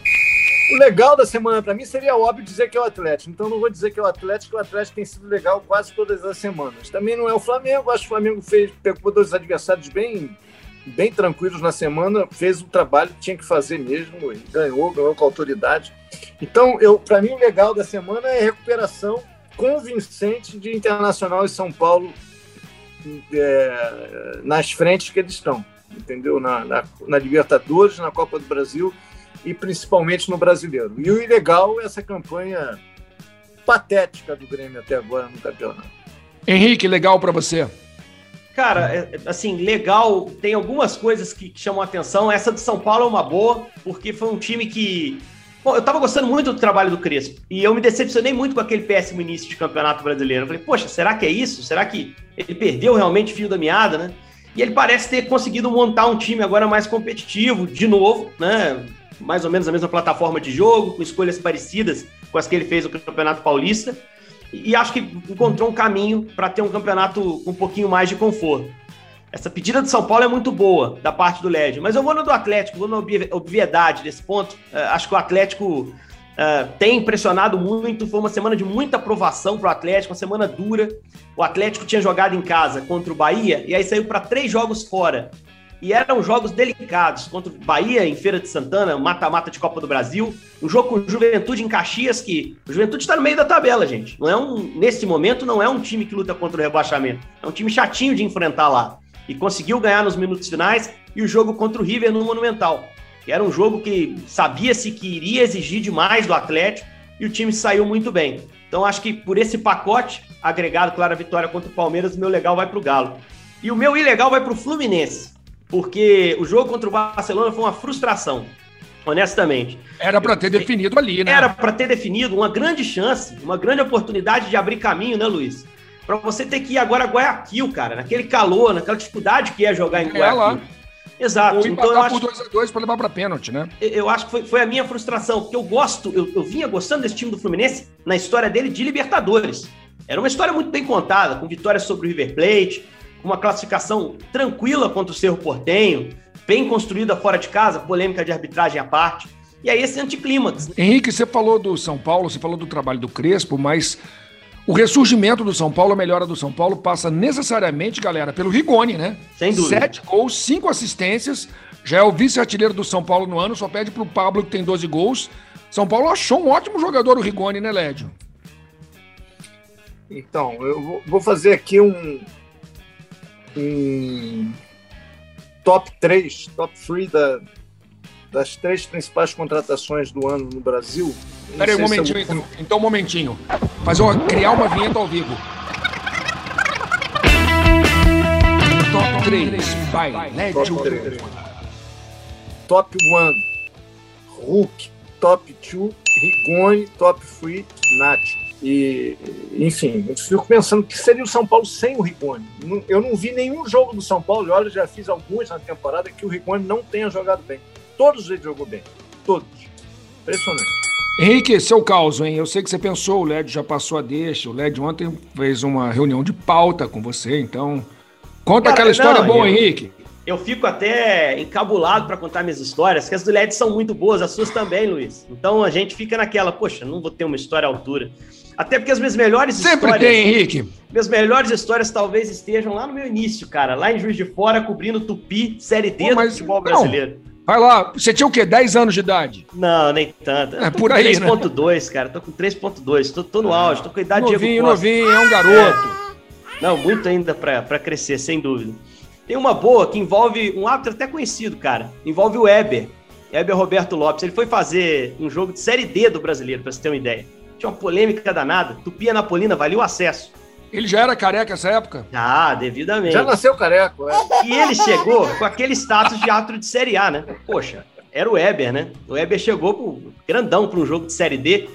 [SPEAKER 2] O legal da semana para mim seria óbvio dizer que é o Atlético. Então não vou dizer que é o Atlético, o Atlético tem sido legal quase todas as semanas. Também não é o Flamengo, acho que o Flamengo fez, pegou dois adversários bem, bem tranquilos na semana, fez o trabalho que tinha que fazer mesmo, e ganhou, ganhou com autoridade. Então, eu, para mim, o legal da semana é a recuperação convincente de Internacional e São Paulo é, nas frentes que eles estão, entendeu? Na, na, na Libertadores, na Copa do Brasil e principalmente no brasileiro. E o ilegal é essa campanha patética do Grêmio até agora no campeonato.
[SPEAKER 1] Henrique, legal para você?
[SPEAKER 3] Cara, é, assim, legal, tem algumas coisas que chamam a atenção. Essa do São Paulo é uma boa, porque foi um time que. Bom, eu tava gostando muito do trabalho do Crespo. E eu me decepcionei muito com aquele péssimo início de campeonato brasileiro. Eu falei, poxa, será que é isso? Será que ele perdeu realmente o fio da meada, né? E ele parece ter conseguido montar um time agora mais competitivo, de novo, né? Mais ou menos a mesma plataforma de jogo, com escolhas parecidas com as que ele fez no Campeonato Paulista. E acho que encontrou um caminho para ter um campeonato com um pouquinho mais de conforto. Essa pedida do São Paulo é muito boa da parte do Lédio, mas eu vou no do Atlético, vou na obviedade desse ponto. Uh, acho que o Atlético uh, tem impressionado muito. Foi uma semana de muita aprovação para o Atlético, uma semana dura. O Atlético tinha jogado em casa contra o Bahia e aí saiu para três jogos fora e eram jogos delicados contra o Bahia em Feira de Santana, mata-mata de Copa do Brasil, um jogo com Juventude em Caxias que o Juventude está no meio da tabela, gente. Não é um nesse momento não é um time que luta contra o rebaixamento, é um time chatinho de enfrentar lá e conseguiu ganhar nos minutos finais e o jogo contra o River no Monumental, que era um jogo que sabia-se que iria exigir demais do Atlético e o time saiu muito bem. Então acho que por esse pacote agregado, claro, a vitória contra o Palmeiras, o meu legal vai para o Galo. E o meu ilegal vai para o Fluminense porque o jogo contra o Barcelona foi uma frustração, honestamente.
[SPEAKER 1] Era para ter definido ali, né?
[SPEAKER 3] Era para ter definido uma grande chance, uma grande oportunidade de abrir caminho, né, Luiz? Para você ter que ir agora a Guayaquil, cara, naquele calor, naquela dificuldade que ia jogar em é Guayaquil. Lá. Exato.
[SPEAKER 1] Ou então eu acho por 2x2 para levar para pênalti, né?
[SPEAKER 3] Eu acho que foi, foi, a minha frustração, porque eu gosto, eu, eu vinha gostando desse time do Fluminense na história dele de Libertadores. Era uma história muito bem contada, com vitórias sobre o River Plate, uma classificação tranquila contra o Cerro Portenho, bem construída fora de casa, polêmica de arbitragem à parte. E aí esse anticlímax.
[SPEAKER 1] Henrique, você falou do São Paulo, você falou do trabalho do Crespo, mas o ressurgimento do São Paulo, a melhora do São Paulo, passa necessariamente, galera, pelo Rigoni, né?
[SPEAKER 3] Sem dúvida.
[SPEAKER 1] Sete gols, cinco assistências. Já é o vice-artilheiro do São Paulo no ano, só pede pro Pablo, que tem 12 gols. São Paulo achou um ótimo jogador, o Rigoni, né, Lédio?
[SPEAKER 2] Então, eu vou fazer aqui um, um top 3, top 3 da, das três principais contratações do ano no Brasil.
[SPEAKER 1] Peraí, um momentinho, então. Então, um momentinho. Fazer uma, criar uma vinheta ao vivo. Top 3, vai.
[SPEAKER 2] Top 3. Top 1, Hulk. Top 2, Rigoni. Top 3, Nath. E, enfim, eu fico pensando que seria o São Paulo sem o Rigoni. Eu não vi nenhum jogo do São Paulo, e olha, já fiz alguns na temporada, que o Rigoni não tenha jogado bem. Todos ele jogou bem. Todos. Impressionante.
[SPEAKER 1] Henrique, seu caos, hein? Eu sei que você pensou, o LED já passou a deixa. O LED ontem fez uma reunião de pauta com você, então. Conta Cara, aquela história não, boa, eu, Henrique.
[SPEAKER 3] Eu fico até encabulado para contar minhas histórias, que as do LED são muito boas, as suas também, Luiz. Então a gente fica naquela, poxa, não vou ter uma história à altura. Até porque as minhas melhores
[SPEAKER 1] Sempre histórias. Sempre tem, Henrique.
[SPEAKER 3] Minhas melhores histórias talvez estejam lá no meu início, cara. Lá em Juiz de Fora, cobrindo Tupi, Série D Pô, mas, do futebol brasileiro.
[SPEAKER 1] Vai lá, você tinha o quê? 10 anos de idade?
[SPEAKER 3] Não, nem tanto.
[SPEAKER 1] É por aí,
[SPEAKER 3] 3.2, né? cara. Tô com 3.2. Tô, tô no auge, tô com a idade
[SPEAKER 1] novinho, de Diego Novinho, é um garoto.
[SPEAKER 3] Não, muito ainda para crescer, sem dúvida. Tem uma boa que envolve um árbitro até conhecido, cara. Envolve o Weber. Weber Roberto Lopes. Ele foi fazer um jogo de Série D do brasileiro, pra você ter uma ideia. Tinha uma polêmica danada. Tupi Anapolina valia o acesso.
[SPEAKER 1] Ele já era careca nessa época?
[SPEAKER 3] Ah, devidamente.
[SPEAKER 2] Já nasceu careco, é.
[SPEAKER 3] E ele chegou com aquele status de árbitro de Série A, né? Poxa, era o Weber, né? O Weber chegou pro, grandão para um jogo de Série D.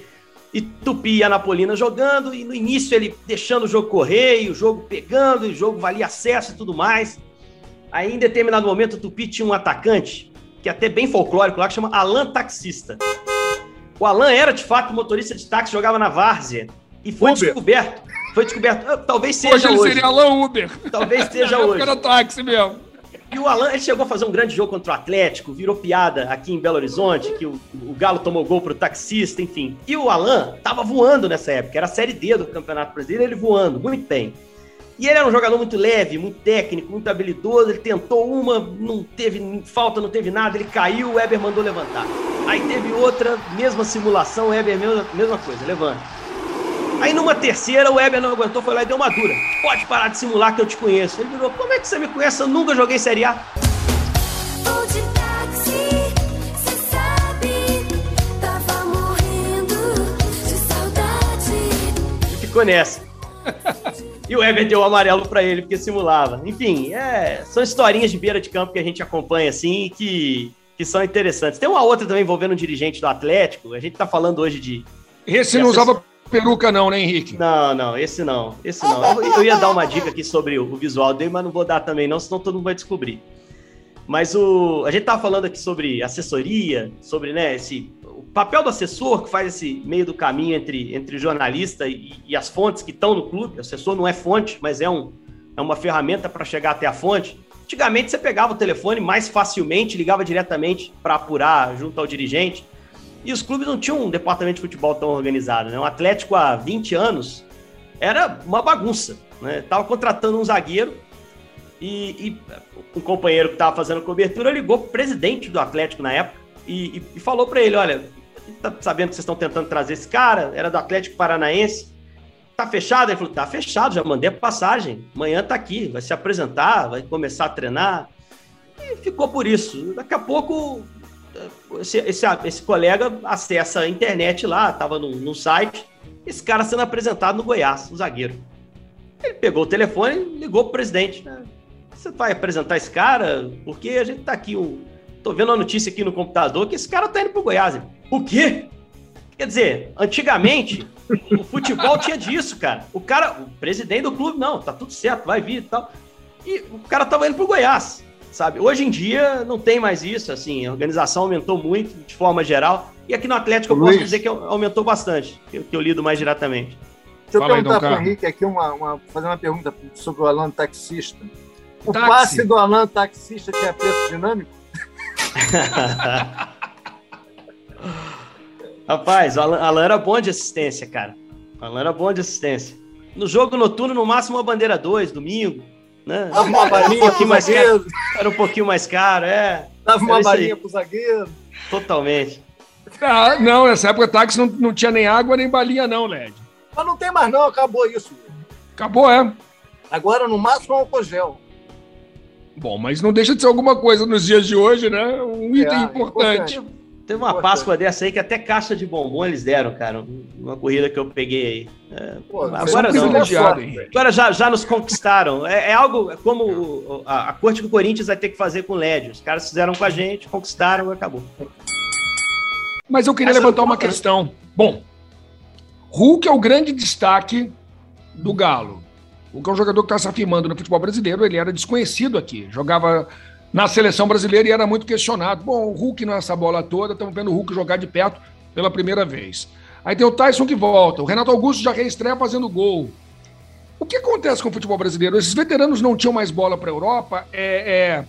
[SPEAKER 3] E Tupi e Anapolina jogando, e no início ele deixando o jogo correr, e o jogo pegando, e o jogo valia acesso e tudo mais. Aí, em determinado momento, o Tupi tinha um atacante, que é até bem folclórico lá, que chama Alan Taxista. O Alan era, de fato, motorista de táxi, jogava na várzea. E foi Uber. descoberto. Foi descoberto. Ah, talvez seja hoje.
[SPEAKER 1] Hoje ele seria Alan Uber.
[SPEAKER 3] Talvez seja hoje.
[SPEAKER 1] Era táxi mesmo.
[SPEAKER 3] E o Alan, ele chegou a fazer um grande jogo contra o Atlético, virou piada aqui em Belo Horizonte, que o, o Galo tomou gol pro taxista, enfim. E o Alan tava voando nessa época, era a Série D do Campeonato Brasileiro, ele voando, muito bem. E ele era um jogador muito leve, muito técnico, muito habilidoso. Ele tentou uma, não teve falta, não teve nada, ele caiu, o Weber mandou levantar. Aí teve outra, mesma simulação, o Weber, mesma, mesma coisa, levanta. Aí numa terceira, o Weber não aguentou, foi lá e deu uma dura. Pode parar de simular que eu te conheço. Ele virou, como é que você me conhece? Eu nunca joguei Série A. ficou nessa. e o Weber deu o amarelo para ele porque simulava. Enfim, é, são historinhas de beira de campo que a gente acompanha assim que, que são interessantes. Tem uma outra também envolvendo um dirigente do Atlético. A gente tá falando hoje de.
[SPEAKER 1] Esse não usava peruca, não, né, Henrique?
[SPEAKER 3] Não, não, esse não. Esse não. Eu, eu ia dar uma dica aqui sobre o, o, visual dele, mas não vou dar também, não, senão todo mundo vai descobrir. Mas o, a gente tava falando aqui sobre assessoria, sobre né, esse papel do assessor, que faz esse meio do caminho entre, entre jornalista e, e as fontes que estão no clube. O assessor não é fonte, mas é, um, é uma ferramenta para chegar até a fonte. Antigamente você pegava o telefone mais facilmente, ligava diretamente para apurar junto ao dirigente. E os clubes não tinham um departamento de futebol tão organizado. Né? O Atlético, há 20 anos, era uma bagunça. Né? Tava contratando um zagueiro e, e um companheiro que estava fazendo cobertura ligou para o presidente do Atlético na época e, e, e falou para ele: olha, tá sabendo que vocês estão tentando trazer esse cara, era do Atlético Paranaense. Tá fechado? Ele falou, tá fechado, já mandei a passagem. Amanhã tá aqui, vai se apresentar, vai começar a treinar. E ficou por isso. Daqui a pouco, esse, esse, esse colega acessa a internet lá, tava no, no site, esse cara sendo apresentado no Goiás, o zagueiro. Ele pegou o telefone e ligou pro presidente. Né? Você vai apresentar esse cara? Porque a gente tá aqui um, Tô vendo a notícia aqui no computador que esse cara tá indo pro Goiás. O quê? Quer dizer, antigamente, o futebol tinha disso, cara. O cara, o presidente do clube, não, tá tudo certo, vai vir e tal. E o cara tava indo pro Goiás, sabe? Hoje em dia não tem mais isso, assim, a organização aumentou muito de forma geral. E aqui no Atlético eu posso dizer que aumentou bastante, que, que eu lido mais diretamente.
[SPEAKER 2] Deixa eu Fala perguntar para o Henrique aqui, uma, uma, fazer uma pergunta sobre o Alan taxista. O Táxi. passe do Alan taxista tinha preço dinâmico?
[SPEAKER 3] Rapaz, o Alan, Alan era bom de assistência, cara. O Alan era bom de assistência. No jogo noturno, no máximo uma bandeira 2, domingo. Né?
[SPEAKER 2] Dava uma
[SPEAKER 3] Era um
[SPEAKER 2] balinha
[SPEAKER 3] pouquinho
[SPEAKER 2] pro
[SPEAKER 3] mais caro.
[SPEAKER 2] zagueiro,
[SPEAKER 3] Era um pouquinho mais caro, é.
[SPEAKER 2] dava uma balinha pro zagueiro.
[SPEAKER 3] Totalmente.
[SPEAKER 1] Ah, não, nessa época táxi não, não tinha nem água nem balinha, não, Led.
[SPEAKER 2] Mas não tem mais não, acabou isso.
[SPEAKER 1] Acabou, é.
[SPEAKER 2] Agora, no máximo, é um álcool gel.
[SPEAKER 1] Bom, mas não deixa de ser alguma coisa nos dias de hoje, né? Um item
[SPEAKER 2] É,
[SPEAKER 1] importante.
[SPEAKER 2] importante.
[SPEAKER 3] Teve uma
[SPEAKER 2] Importante.
[SPEAKER 3] Páscoa dessa aí que até caixa de bombom eles deram, cara. Uma corrida que eu peguei aí. É,
[SPEAKER 2] Pô,
[SPEAKER 3] agora
[SPEAKER 1] é
[SPEAKER 3] não. Agora já, já nos conquistaram. É, é algo como o- a, a corte que o Corinthians vai ter que fazer com o LED. Os caras fizeram com a gente, conquistaram e acabou.
[SPEAKER 1] Mas eu queria
[SPEAKER 3] Essa
[SPEAKER 1] levantar
[SPEAKER 3] é
[SPEAKER 1] uma
[SPEAKER 3] outra.
[SPEAKER 1] questão. Bom, Hulk é o grande destaque do Galo. O que é um jogador que está se afirmando no futebol brasileiro, ele era desconhecido aqui. Jogava na seleção brasileira e era muito questionado. Bom, o Hulk não é essa bola toda, estamos vendo o Hulk jogar de perto pela primeira vez. Aí tem o Tyson que volta, o Renato Augusto já reestreia fazendo gol. O que acontece com o futebol brasileiro? Esses veteranos não tinham mais bola para a Europa? É, é,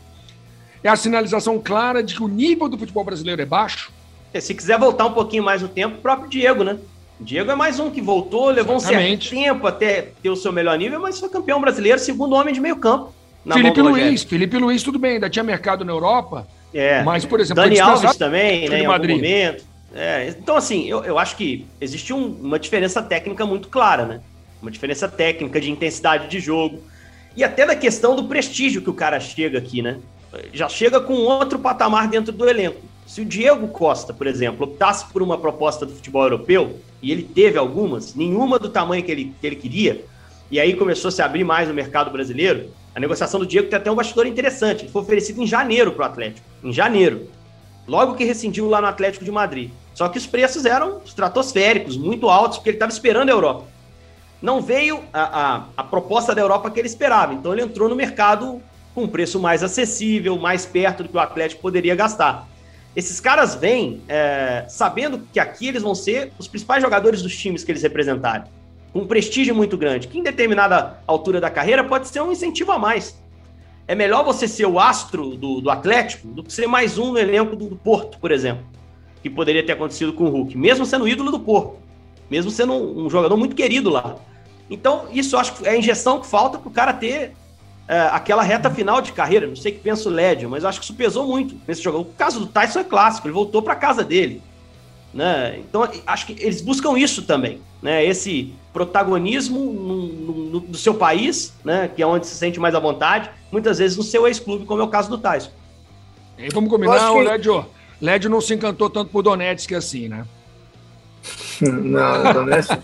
[SPEAKER 1] é a sinalização clara de que o nível do futebol brasileiro é baixo?
[SPEAKER 3] É, Se quiser voltar um pouquinho mais no tempo, o próprio Diego, né? O Diego é mais um que voltou, levou
[SPEAKER 1] Exatamente.
[SPEAKER 3] um certo tempo até ter o seu melhor nível, mas foi campeão brasileiro, segundo homem de meio campo.
[SPEAKER 1] Felipe. Luiz, Felipe Luiz, tudo bem, ainda tinha mercado na Europa,
[SPEAKER 3] É.
[SPEAKER 1] mas, por exemplo,
[SPEAKER 3] Dani Alves também, né, em algum momento. É, então, assim, eu, eu acho que existe um- uma diferença técnica muito clara, né? Uma diferença técnica de intensidade de jogo e até da questão do prestígio que o cara chega aqui, né? Já chega com outro patamar dentro do elenco. Se o Diego Costa, por exemplo, optasse por uma proposta do futebol europeu, e ele teve algumas, nenhuma do tamanho que ele, que ele queria, e aí começou a se abrir mais no mercado brasileiro, a negociação do Diego tem até um bastidor interessante. Ele foi oferecido em janeiro para o Atlético. Em janeiro. Logo que rescindiu lá no Atlético de Madrid. Só que os preços eram estratosféricos, muito altos, porque ele estava esperando a Europa. Não veio a, a, a proposta da Europa que ele esperava. Então ele entrou no mercado com um preço mais acessível, mais perto do que o Atlético poderia gastar. Esses caras vêm é, sabendo que aqui eles vão ser os principais jogadores dos times que eles representarem. Um prestígio muito grande, que em determinada altura da carreira pode ser um incentivo a mais. É melhor você ser o astro do, do Atlético do que ser mais um no elenco do, do Porto, por exemplo. Que poderia ter acontecido com o Hulk, mesmo sendo ídolo do Porto. Mesmo sendo um, um jogador muito querido lá. Então, isso acho que é a injeção que falta para o cara ter é, aquela reta final de carreira. Não sei que pensa o Lédio, mas acho que isso pesou muito nesse jogo. O caso do Tyson é clássico, ele voltou para casa dele. Né? Então, acho que eles buscam isso também. Né? Esse protagonismo no, no, no seu país, né? que é onde se sente mais à vontade, muitas vezes no seu ex-clube, como é o caso do Tyson.
[SPEAKER 1] E vamos combinar, o
[SPEAKER 2] que-
[SPEAKER 1] Lédio. Lédio não se encantou tanto por Donetsk assim, né?
[SPEAKER 2] Não, Donetsk,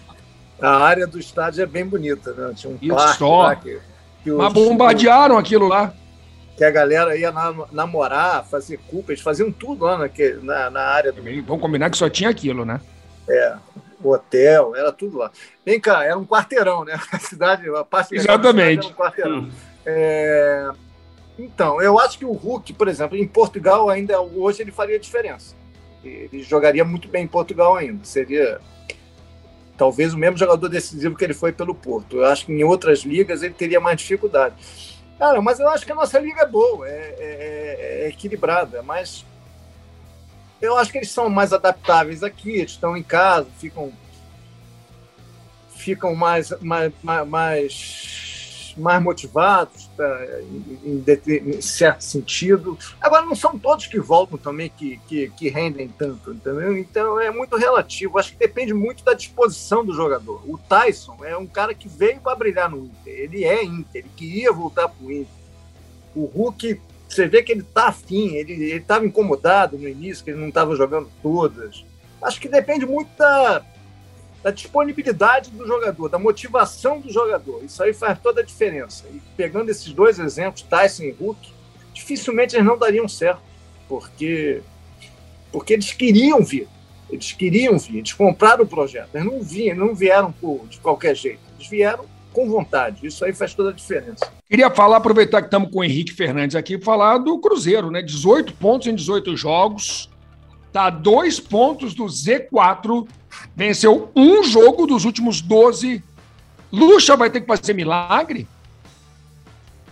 [SPEAKER 2] a área do estádio é bem bonita, né? Tinha um
[SPEAKER 1] Isso
[SPEAKER 2] parque
[SPEAKER 1] só.
[SPEAKER 2] lá que, que,
[SPEAKER 1] Mas bombardearam aquilo lá.
[SPEAKER 2] Que a galera ia na- namorar, fazer culpa, eles faziam tudo lá naquele, na, na área do
[SPEAKER 1] Vamos combinar que só tinha aquilo, né?
[SPEAKER 2] hotel, era tudo lá. Vem cá, era um quarteirão, né? A cidade, a parte
[SPEAKER 1] Exatamente.
[SPEAKER 2] cidade era um quarteirão.
[SPEAKER 3] Hum.
[SPEAKER 2] É, Então, eu acho que o Hulk, por exemplo, em Portugal ainda hoje ele faria diferença. Ele jogaria muito bem em Portugal ainda. Seria talvez o mesmo jogador decisivo que ele foi pelo Porto. Eu acho que em outras ligas ele teria mais dificuldade. Cara, mas eu acho que a nossa liga é boa, é, é- é equilibrada, mas eu acho que eles são mais adaptáveis aqui, eles estão em casa, ficam ficam mais mais, mais, mais, mais motivados tá, em, em em certo sentido. Agora, não são todos que voltam também que, que, que rendem tanto, entendeu? Então é muito relativo. Acho que depende muito da disposição do jogador. O Tyson é um cara que veio para brilhar no Inter. Ele é Inter, ele queria voltar para o Inter. O Hulk, você vê que ele tá afim, ele estava incomodado no início, que ele não estava jogando todas. Acho que depende muito da, da disponibilidade do jogador, da motivação do jogador. Isso aí faz toda a diferença. E pegando esses dois exemplos, Tyson e Hulk, dificilmente eles não dariam certo, porque, porque eles queriam vir. Eles queriam vir, eles compraram o projeto. Eles não, vinham, não vieram por, de qualquer jeito. Eles vieram com vontade. Isso aí faz toda a diferença.
[SPEAKER 1] Queria falar, aproveitar que estamos com o Henrique Fernandes aqui, falar do Cruzeiro, né? 18 pontos em 18 jogos. Tá a dois pontos do Z4. Venceu um jogo dos últimos 12. Lucha vai ter que fazer milagre?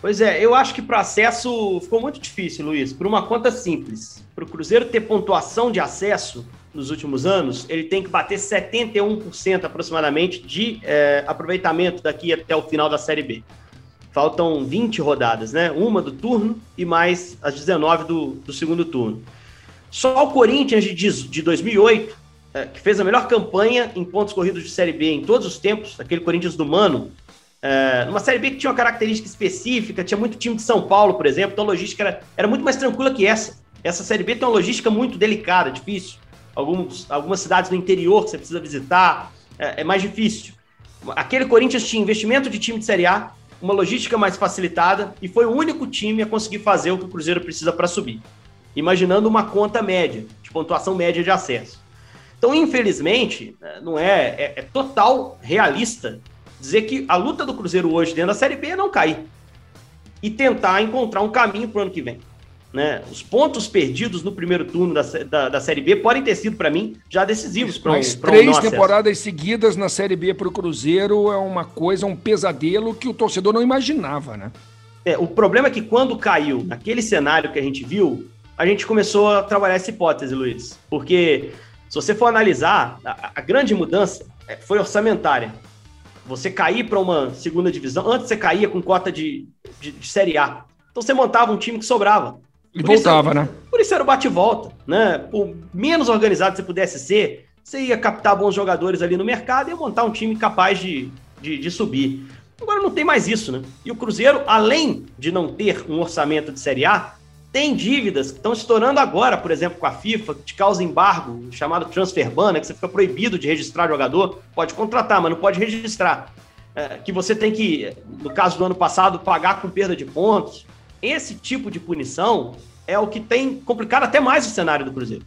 [SPEAKER 3] Pois é, eu acho que para acesso ficou muito difícil, Luiz, por uma conta simples. Para o Cruzeiro ter pontuação de acesso nos últimos anos, ele tem que bater 71% aproximadamente de é, aproveitamento daqui até o final da Série B. Faltam 20 rodadas, né? Uma do turno e mais as 19 do, do segundo turno. Só o Corinthians de, de 2008, é, que fez a melhor campanha em pontos corridos de Série B em todos os tempos, aquele Corinthians do Mano, é, numa Série B que tinha uma característica específica, tinha muito time de São Paulo, por exemplo, então a logística era, era muito mais tranquila que essa. Essa Série B tem uma logística muito delicada, difícil. Alguns, algumas cidades no interior que você precisa visitar, é, é mais difícil. Aquele Corinthians tinha investimento de time de Série A, uma logística mais facilitada e foi o único time a conseguir fazer o que o Cruzeiro precisa para subir. Imaginando uma conta média, de pontuação média de acesso. Então, infelizmente, é, não é, é, é total realista dizer que a luta do Cruzeiro hoje dentro da Série B é não cair e tentar encontrar um caminho para o ano que vem. Né? Os pontos perdidos no primeiro turno da, da, da Série B podem ter sido, para mim, já decisivos para
[SPEAKER 1] um, três um temporadas seguidas na Série B para o Cruzeiro é uma coisa, um pesadelo que o torcedor não imaginava, né?
[SPEAKER 3] É, o problema é que quando caiu, naquele cenário que a gente viu, a gente começou a trabalhar essa hipótese, Luiz. Porque, se você for analisar, a, a grande mudança é, foi orçamentária. Você cair para uma segunda divisão, antes você caía com cota de, de, de Série A. Então você montava um time que sobrava.
[SPEAKER 1] E por voltava,
[SPEAKER 3] isso,
[SPEAKER 1] né?
[SPEAKER 3] Por isso era o bate-volta, né? Por menos organizado você pudesse ser, você ia captar bons jogadores ali no mercado e ia montar um time capaz de, de, de subir. Agora não tem mais isso, né? E o Cruzeiro, além de não ter um orçamento de Série A, tem dívidas que estão estourando agora, por exemplo, com a FIFA, que te causa embargo, chamado transfer ban, né, que você fica proibido de registrar jogador, pode contratar, mas não pode registrar. É, que você tem que, no caso do ano passado, pagar com perda de pontos. Esse tipo de punição é o que tem complicado até mais o cenário do Cruzeiro.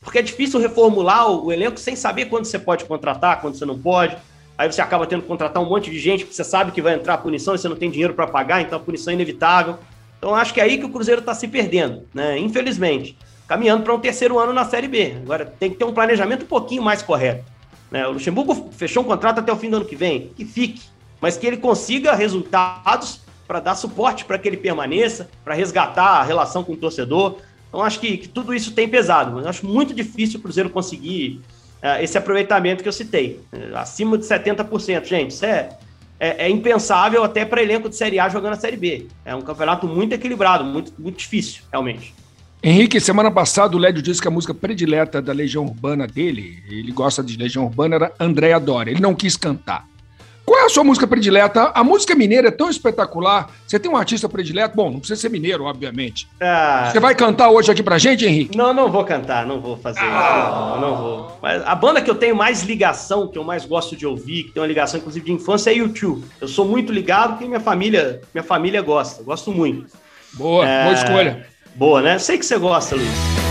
[SPEAKER 3] Porque é difícil reformular o, elenco sem saber quando você pode contratar, quando você não pode. Aí você acaba tendo que contratar um monte de gente, porque você sabe que vai entrar a punição e você não tem dinheiro para pagar, então a punição é inevitável. Então acho que é aí que o Cruzeiro está se perdendo, né? Infelizmente. Caminhando para um terceiro ano na Série B. Agora tem que ter um planejamento um pouquinho mais correto. Né? O Luxemburgo fechou um contrato até o fim do ano que vem. Que fique. Mas que ele consiga resultados para dar suporte para que ele permaneça, para resgatar a relação com o torcedor. Então, acho que, que, tudo isso tem pesado, mas acho muito difícil o Cruzeiro conseguir uh, esse aproveitamento que eu citei. Uh, acima de 70%. Gente, isso é, é, é impensável até para elenco de Série A jogando a Série B. É um campeonato muito equilibrado, muito, muito difícil, realmente.
[SPEAKER 1] Henrique, semana passada o Lédio disse que a música predileta da Legião Urbana dele, ele gosta de Legião Urbana, era Andréa Dória. Ele não quis cantar. Qual é a sua música predileta? A música mineira é tão espetacular. Você tem um artista predileto? Bom, não precisa ser mineiro, obviamente. Ah, Você vai cantar hoje aqui pra gente, Henrique?
[SPEAKER 3] Não, não vou cantar, não vou fazer ah. isso. Não, não vou. Mas a banda que eu tenho mais ligação, que eu mais gosto de ouvir, que tem uma ligação inclusive de infância, é YouTube. Eu sou muito ligado porque minha família, minha família gosta, gosto muito.
[SPEAKER 1] Boa, é... boa escolha.
[SPEAKER 3] Boa, né? Sei que você gosta, Luiz.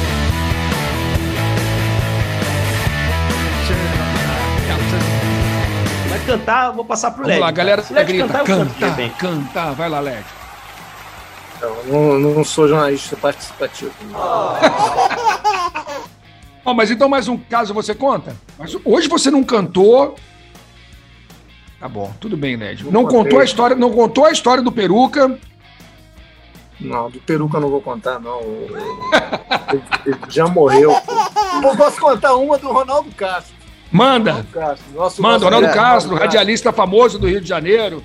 [SPEAKER 3] Cantar, vou passar pro Led. Vamos
[SPEAKER 1] lá, galera. Se grita, cantar, canta, canta, vai lá, Led.
[SPEAKER 2] Não, não, não sou jornalista participativo.
[SPEAKER 1] oh, mas então mais um caso você conta? Mas hoje você não cantou. Tá bom, tudo bem, Led. Não, não contou a história, não contou a história do Peruca.
[SPEAKER 2] Não, do Peruca eu não vou contar, não. ele, ele já morreu. Eu posso contar uma do Ronaldo Castro.
[SPEAKER 1] Manda. Castro, nosso, Manda, Ronaldo é, Castro, radialista famoso do Rio de Janeiro.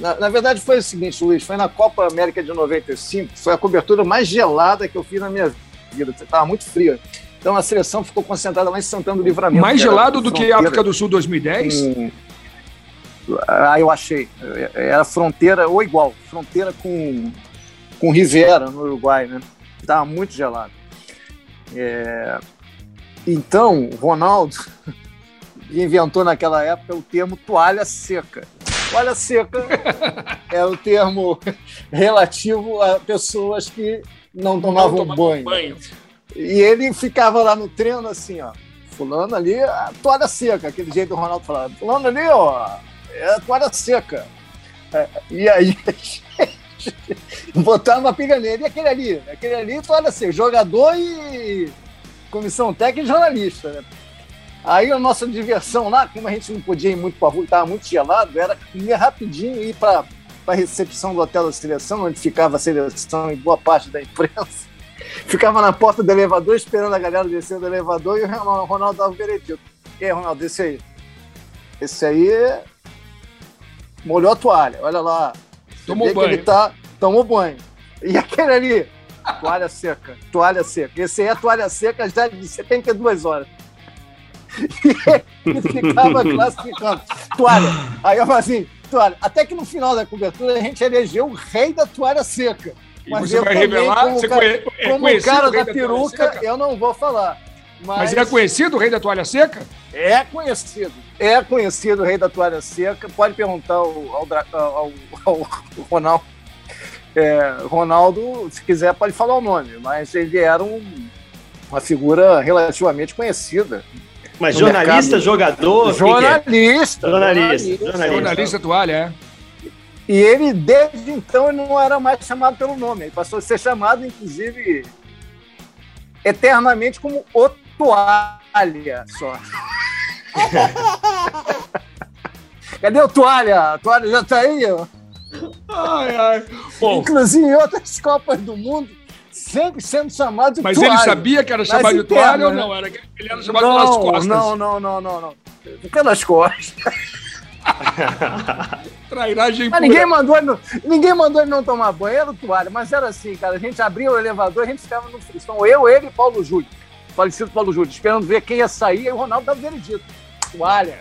[SPEAKER 2] Na, na, verdade foi o seguinte, Luiz, foi na Copa América de 95, foi a cobertura mais gelada que eu fiz na minha vida. Estava muito fria. Então a seleção ficou concentrada lá em Santana do Livramento.
[SPEAKER 1] Mais gelado do que a África do Sul 2010? Hum,
[SPEAKER 2] ah, eu achei. Era fronteira, ou igual, fronteira com, com Rivera, no Uruguai, né? Estava muito gelado. É... Então, Ronaldo inventou naquela época o termo toalha seca. Toalha seca é o termo relativo a pessoas que não tomavam não banho. banho. E ele ficava lá no treino assim, ó. Fulano ali, a toalha seca, aquele jeito do Ronaldo falava. Fulano ali, ó, é a toalha seca. É, e aí botava uma pilha nele. E aquele ali? Aquele ali, toalha seca. Jogador e comissão técnica e jornalista, né? Aí a nossa diversão lá, como a gente não podia ir muito para a rua, estava muito gelado, era comer rapidinho ir para para a recepção do hotel da seleção, onde ficava a seleção e boa parte da imprensa. Ficava na porta do elevador esperando a galera descer do elevador e o Ronaldo dava o veredito. E aí, Ronaldo, esse aí. Esse aí molhou a toalha, olha lá.
[SPEAKER 1] Tomou banho.
[SPEAKER 2] ele tá, tomou banho. E aquele ali, toalha seca, toalha seca. Esse aí é toalha seca já de 72 horas. E ficava classificando. Toalha. Aí eu falei assim, toalha. Até que no final da cobertura a gente elegeu o rei da toalha seca.
[SPEAKER 1] Mas você vai revelar?
[SPEAKER 2] Como,
[SPEAKER 1] você
[SPEAKER 2] cara,
[SPEAKER 1] conhe... é
[SPEAKER 2] como o cara da, da peruca, eu não vou falar.
[SPEAKER 1] Mas... mas é conhecido o rei da toalha seca?
[SPEAKER 2] É conhecido. É conhecido o rei da toalha seca. Pode perguntar ao, ao, ao, ao Ronaldo. É, Ronaldo, se quiser, pode falar o nome, mas ele era um, uma figura relativamente conhecida.
[SPEAKER 3] Mas jornalista, mercado. jogador?
[SPEAKER 2] Jornalista,
[SPEAKER 3] é? jornalista, jornalista.
[SPEAKER 1] Jornalista, jornalista toalha, é.
[SPEAKER 2] E ele, desde então, não era mais chamado pelo nome. Ele passou a ser chamado, inclusive, eternamente como o Toalha só. Cadê o Toalha? A toalha já tá aí, ó.
[SPEAKER 1] Ai, ai. Bom,
[SPEAKER 2] Inclusive em outras Copas do Mundo, sempre sendo chamado de
[SPEAKER 1] mas
[SPEAKER 2] toalha.
[SPEAKER 1] ele sabia que era chamado de
[SPEAKER 2] eterno,
[SPEAKER 1] toalha ou não? Era, ele era chamado
[SPEAKER 2] não,
[SPEAKER 1] pelas costas.
[SPEAKER 2] Não, não, não, não, não. Pelas costas.
[SPEAKER 1] Trairagem
[SPEAKER 2] Mas
[SPEAKER 1] pura.
[SPEAKER 2] ninguém mandou, ele não, ninguém mandou ele não tomar banho, era toalha. Mas era assim, cara. A gente abria o elevador, a gente ficava no frição. Eu, ele e Paulo Júlio. Falecido Paulo Júlio, esperando ver quem ia sair, e o Ronaldo dava veredito. Toalha.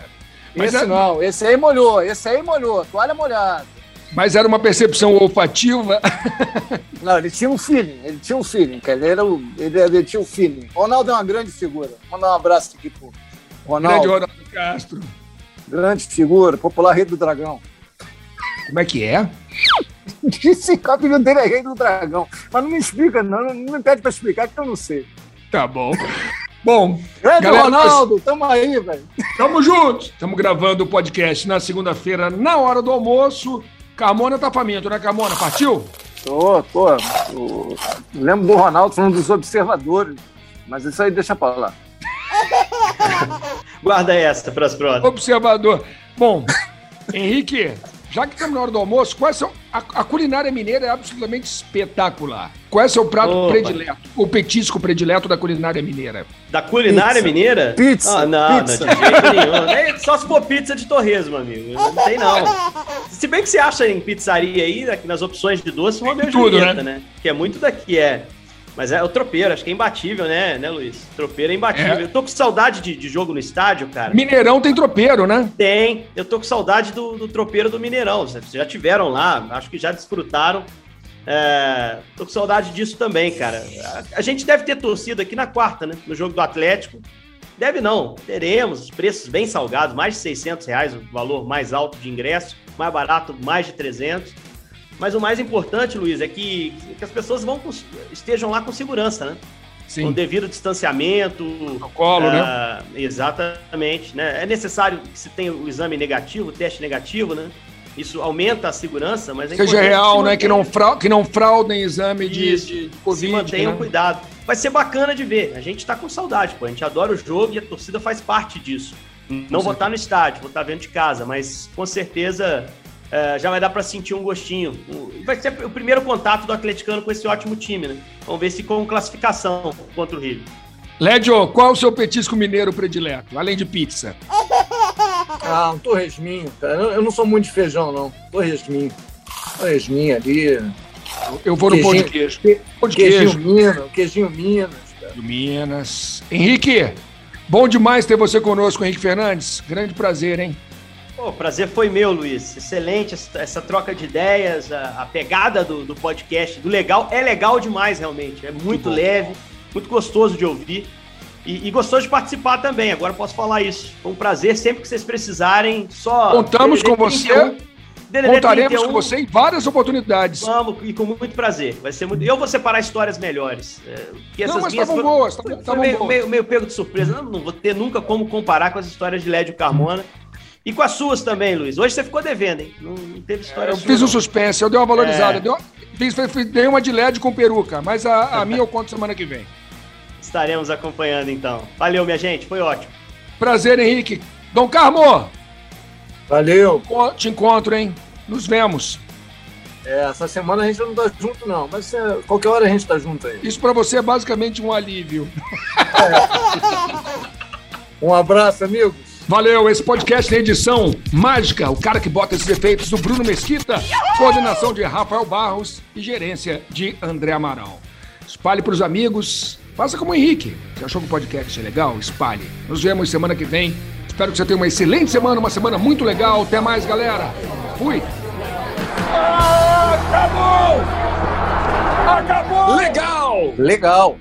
[SPEAKER 1] Mas
[SPEAKER 2] esse
[SPEAKER 1] é-
[SPEAKER 2] não, esse aí molhou, esse aí molhou, toalha molhada.
[SPEAKER 1] Mas era uma percepção olfativa.
[SPEAKER 2] Não, ele tinha um feeling, ele tinha um feeling, cara. Ele, era o, ele, ele tinha um feeling. Ronaldo é uma grande figura. Mandar um abraço aqui pro Ronaldo.
[SPEAKER 1] Grande Ronaldo Castro.
[SPEAKER 2] Grande figura, popular rei do dragão.
[SPEAKER 1] Como é que é?
[SPEAKER 2] Disse que o apelido dele é rei do dragão. Mas não me explica, não, não me pede pra explicar, que eu não sei.
[SPEAKER 1] Tá bom. Bom,
[SPEAKER 2] Grande
[SPEAKER 1] Galera,
[SPEAKER 2] Ronaldo, tamo aí, velho.
[SPEAKER 1] tamo juntos. Estamos gravando o podcast na segunda-feira, na hora do almoço. Carmona tá faminto, né, Carmona? Partiu?
[SPEAKER 2] Tô, tô. tô. Lembro do Ronaldo falando dos observadores. Mas isso aí deixa pra lá.
[SPEAKER 3] Guarda essa para as próximas.
[SPEAKER 1] Observador. Bom, Henrique, já que estamos na hora do almoço, quais são. A, a culinária mineira é absolutamente espetacular. Qual é o seu prato
[SPEAKER 3] Opa.
[SPEAKER 1] predileto? O petisco predileto da culinária mineira?
[SPEAKER 3] Da culinária
[SPEAKER 2] Pizza.
[SPEAKER 3] mineira?
[SPEAKER 2] Pizza,
[SPEAKER 3] Ah, não,
[SPEAKER 2] pizza.
[SPEAKER 3] não, de jeito nenhum. Só se for pizza de torresmo, amigo. Não tem, não. Se bem que você acha em pizzaria aí, né, nas opções de doce, Romeu e Julieta, né? Que é muito daqui, é. Mas é o tropeiro, acho que é imbatível, né, né, Luiz? Tropeiro é imbatível.
[SPEAKER 1] É.
[SPEAKER 3] Eu tô com saudade de, de jogo no estádio, cara.
[SPEAKER 1] Mineirão tem tropeiro, né?
[SPEAKER 3] Tem. Eu tô com saudade do, do tropeiro do Mineirão. Vocês já tiveram lá, acho que já desfrutaram. É, tô com saudade disso também, cara. A, a gente deve ter torcido aqui na quarta, né? No jogo do Atlético. Deve não, teremos preços bem salgados, mais de 600 reais, o valor mais alto de ingresso, mais barato, mais de 300. Mas o mais importante, Luiz, é que, que as pessoas vão com- estejam lá com segurança, né? Com
[SPEAKER 1] Sim.
[SPEAKER 3] devido distanciamento,
[SPEAKER 1] Protocolo, né?
[SPEAKER 3] ah, Exatamente, né? É necessário que se tenha o exame negativo, o teste negativo, né? Isso aumenta a segurança, mas é
[SPEAKER 1] Seja real,
[SPEAKER 3] se
[SPEAKER 1] né? Que não, frau, que não fraudem exame de,
[SPEAKER 3] Isso,
[SPEAKER 1] de, de
[SPEAKER 3] se
[SPEAKER 1] Covid.
[SPEAKER 3] mantenham
[SPEAKER 1] né?
[SPEAKER 3] cuidado. Vai ser bacana de ver. A gente tá com saudade, pô. A gente adora o jogo e a torcida faz parte disso. Não vou estar no estádio, vou estar vendo de casa, mas com certeza é, já vai dar para sentir um gostinho. Vai ser o primeiro contato do atleticano com esse ótimo time, né? Vamos ver se com classificação contra o Rio.
[SPEAKER 1] Lédio, qual o seu petisco mineiro predileto, além de pizza?
[SPEAKER 7] Ah, um torresminho, cara. Eu, não sou muito de feijão, não. Torresminho. Torresminho ali.
[SPEAKER 1] Eu vou no pão de
[SPEAKER 7] Queijinho.
[SPEAKER 1] queijo.
[SPEAKER 7] Que-
[SPEAKER 1] Pão de
[SPEAKER 7] Queijinho
[SPEAKER 1] queijo.
[SPEAKER 7] Minas, queijinho Minas, cara.
[SPEAKER 1] Minas. Henrique, bom demais ter você conosco, Henrique Fernandes. Grande prazer, hein?
[SPEAKER 3] O prazer foi meu, Luiz. Excelente essa, troca de ideias, a, a pegada do, do podcast, do legal. É legal demais, realmente. É muito leve, muito gostoso de ouvir. E, e gostoso de participar também. Agora posso falar isso. Foi um prazer. Sempre que vocês precisarem, só.
[SPEAKER 1] Contamos
[SPEAKER 3] DDD
[SPEAKER 1] com você.
[SPEAKER 3] 31, DDD
[SPEAKER 1] Contaremos
[SPEAKER 3] 31,
[SPEAKER 1] com você em várias oportunidades.
[SPEAKER 3] Vamos, e com muito prazer. Vai ser muito. Eu vou separar histórias melhores. É,
[SPEAKER 1] Não, mas estavam
[SPEAKER 3] foram-
[SPEAKER 1] boas,
[SPEAKER 3] foi
[SPEAKER 1] estavam
[SPEAKER 3] meio,
[SPEAKER 1] boas.
[SPEAKER 3] meio, meio pego de surpresa. Não, não vou ter nunca como comparar com as histórias de Lédio Carmona. E com as suas também, Luiz. Hoje você ficou devendo, hein? Não, não teve história
[SPEAKER 1] É, Eu
[SPEAKER 3] sua,
[SPEAKER 1] fiz um
[SPEAKER 3] não.
[SPEAKER 1] suspense, eu dei uma valorizada.
[SPEAKER 3] É.
[SPEAKER 1] Dei, uma, fiz, fiz- dei uma de LED com peruca, mas a, a minha eu conto semana que vem.
[SPEAKER 3] Estaremos acompanhando então. Valeu, minha gente. Foi ótimo.
[SPEAKER 1] Prazer, Henrique. Dom Carmo,
[SPEAKER 7] Valeu.
[SPEAKER 1] te encontro, hein? Nos vemos.
[SPEAKER 2] É, essa semana a gente não tá junto, não. Mas é, qualquer hora a gente tá junto aí.
[SPEAKER 1] Isso para você é basicamente um alívio.
[SPEAKER 2] Um abraço, amigos.
[SPEAKER 1] Valeu, esse podcast tem edição mágica, o cara que bota esses efeitos do Bruno Mesquita, coordenação de Rafael Barros e gerência de André Amaral. Espalhe para os amigos, faça como o Henrique. Você achou que o podcast é legal? Espalhe. Nos vemos semana que vem. Espero que você tenha uma excelente semana, uma semana muito legal. Até mais, galera. Fui.
[SPEAKER 5] Acabou! Acabou!
[SPEAKER 1] Legal!
[SPEAKER 2] Legal.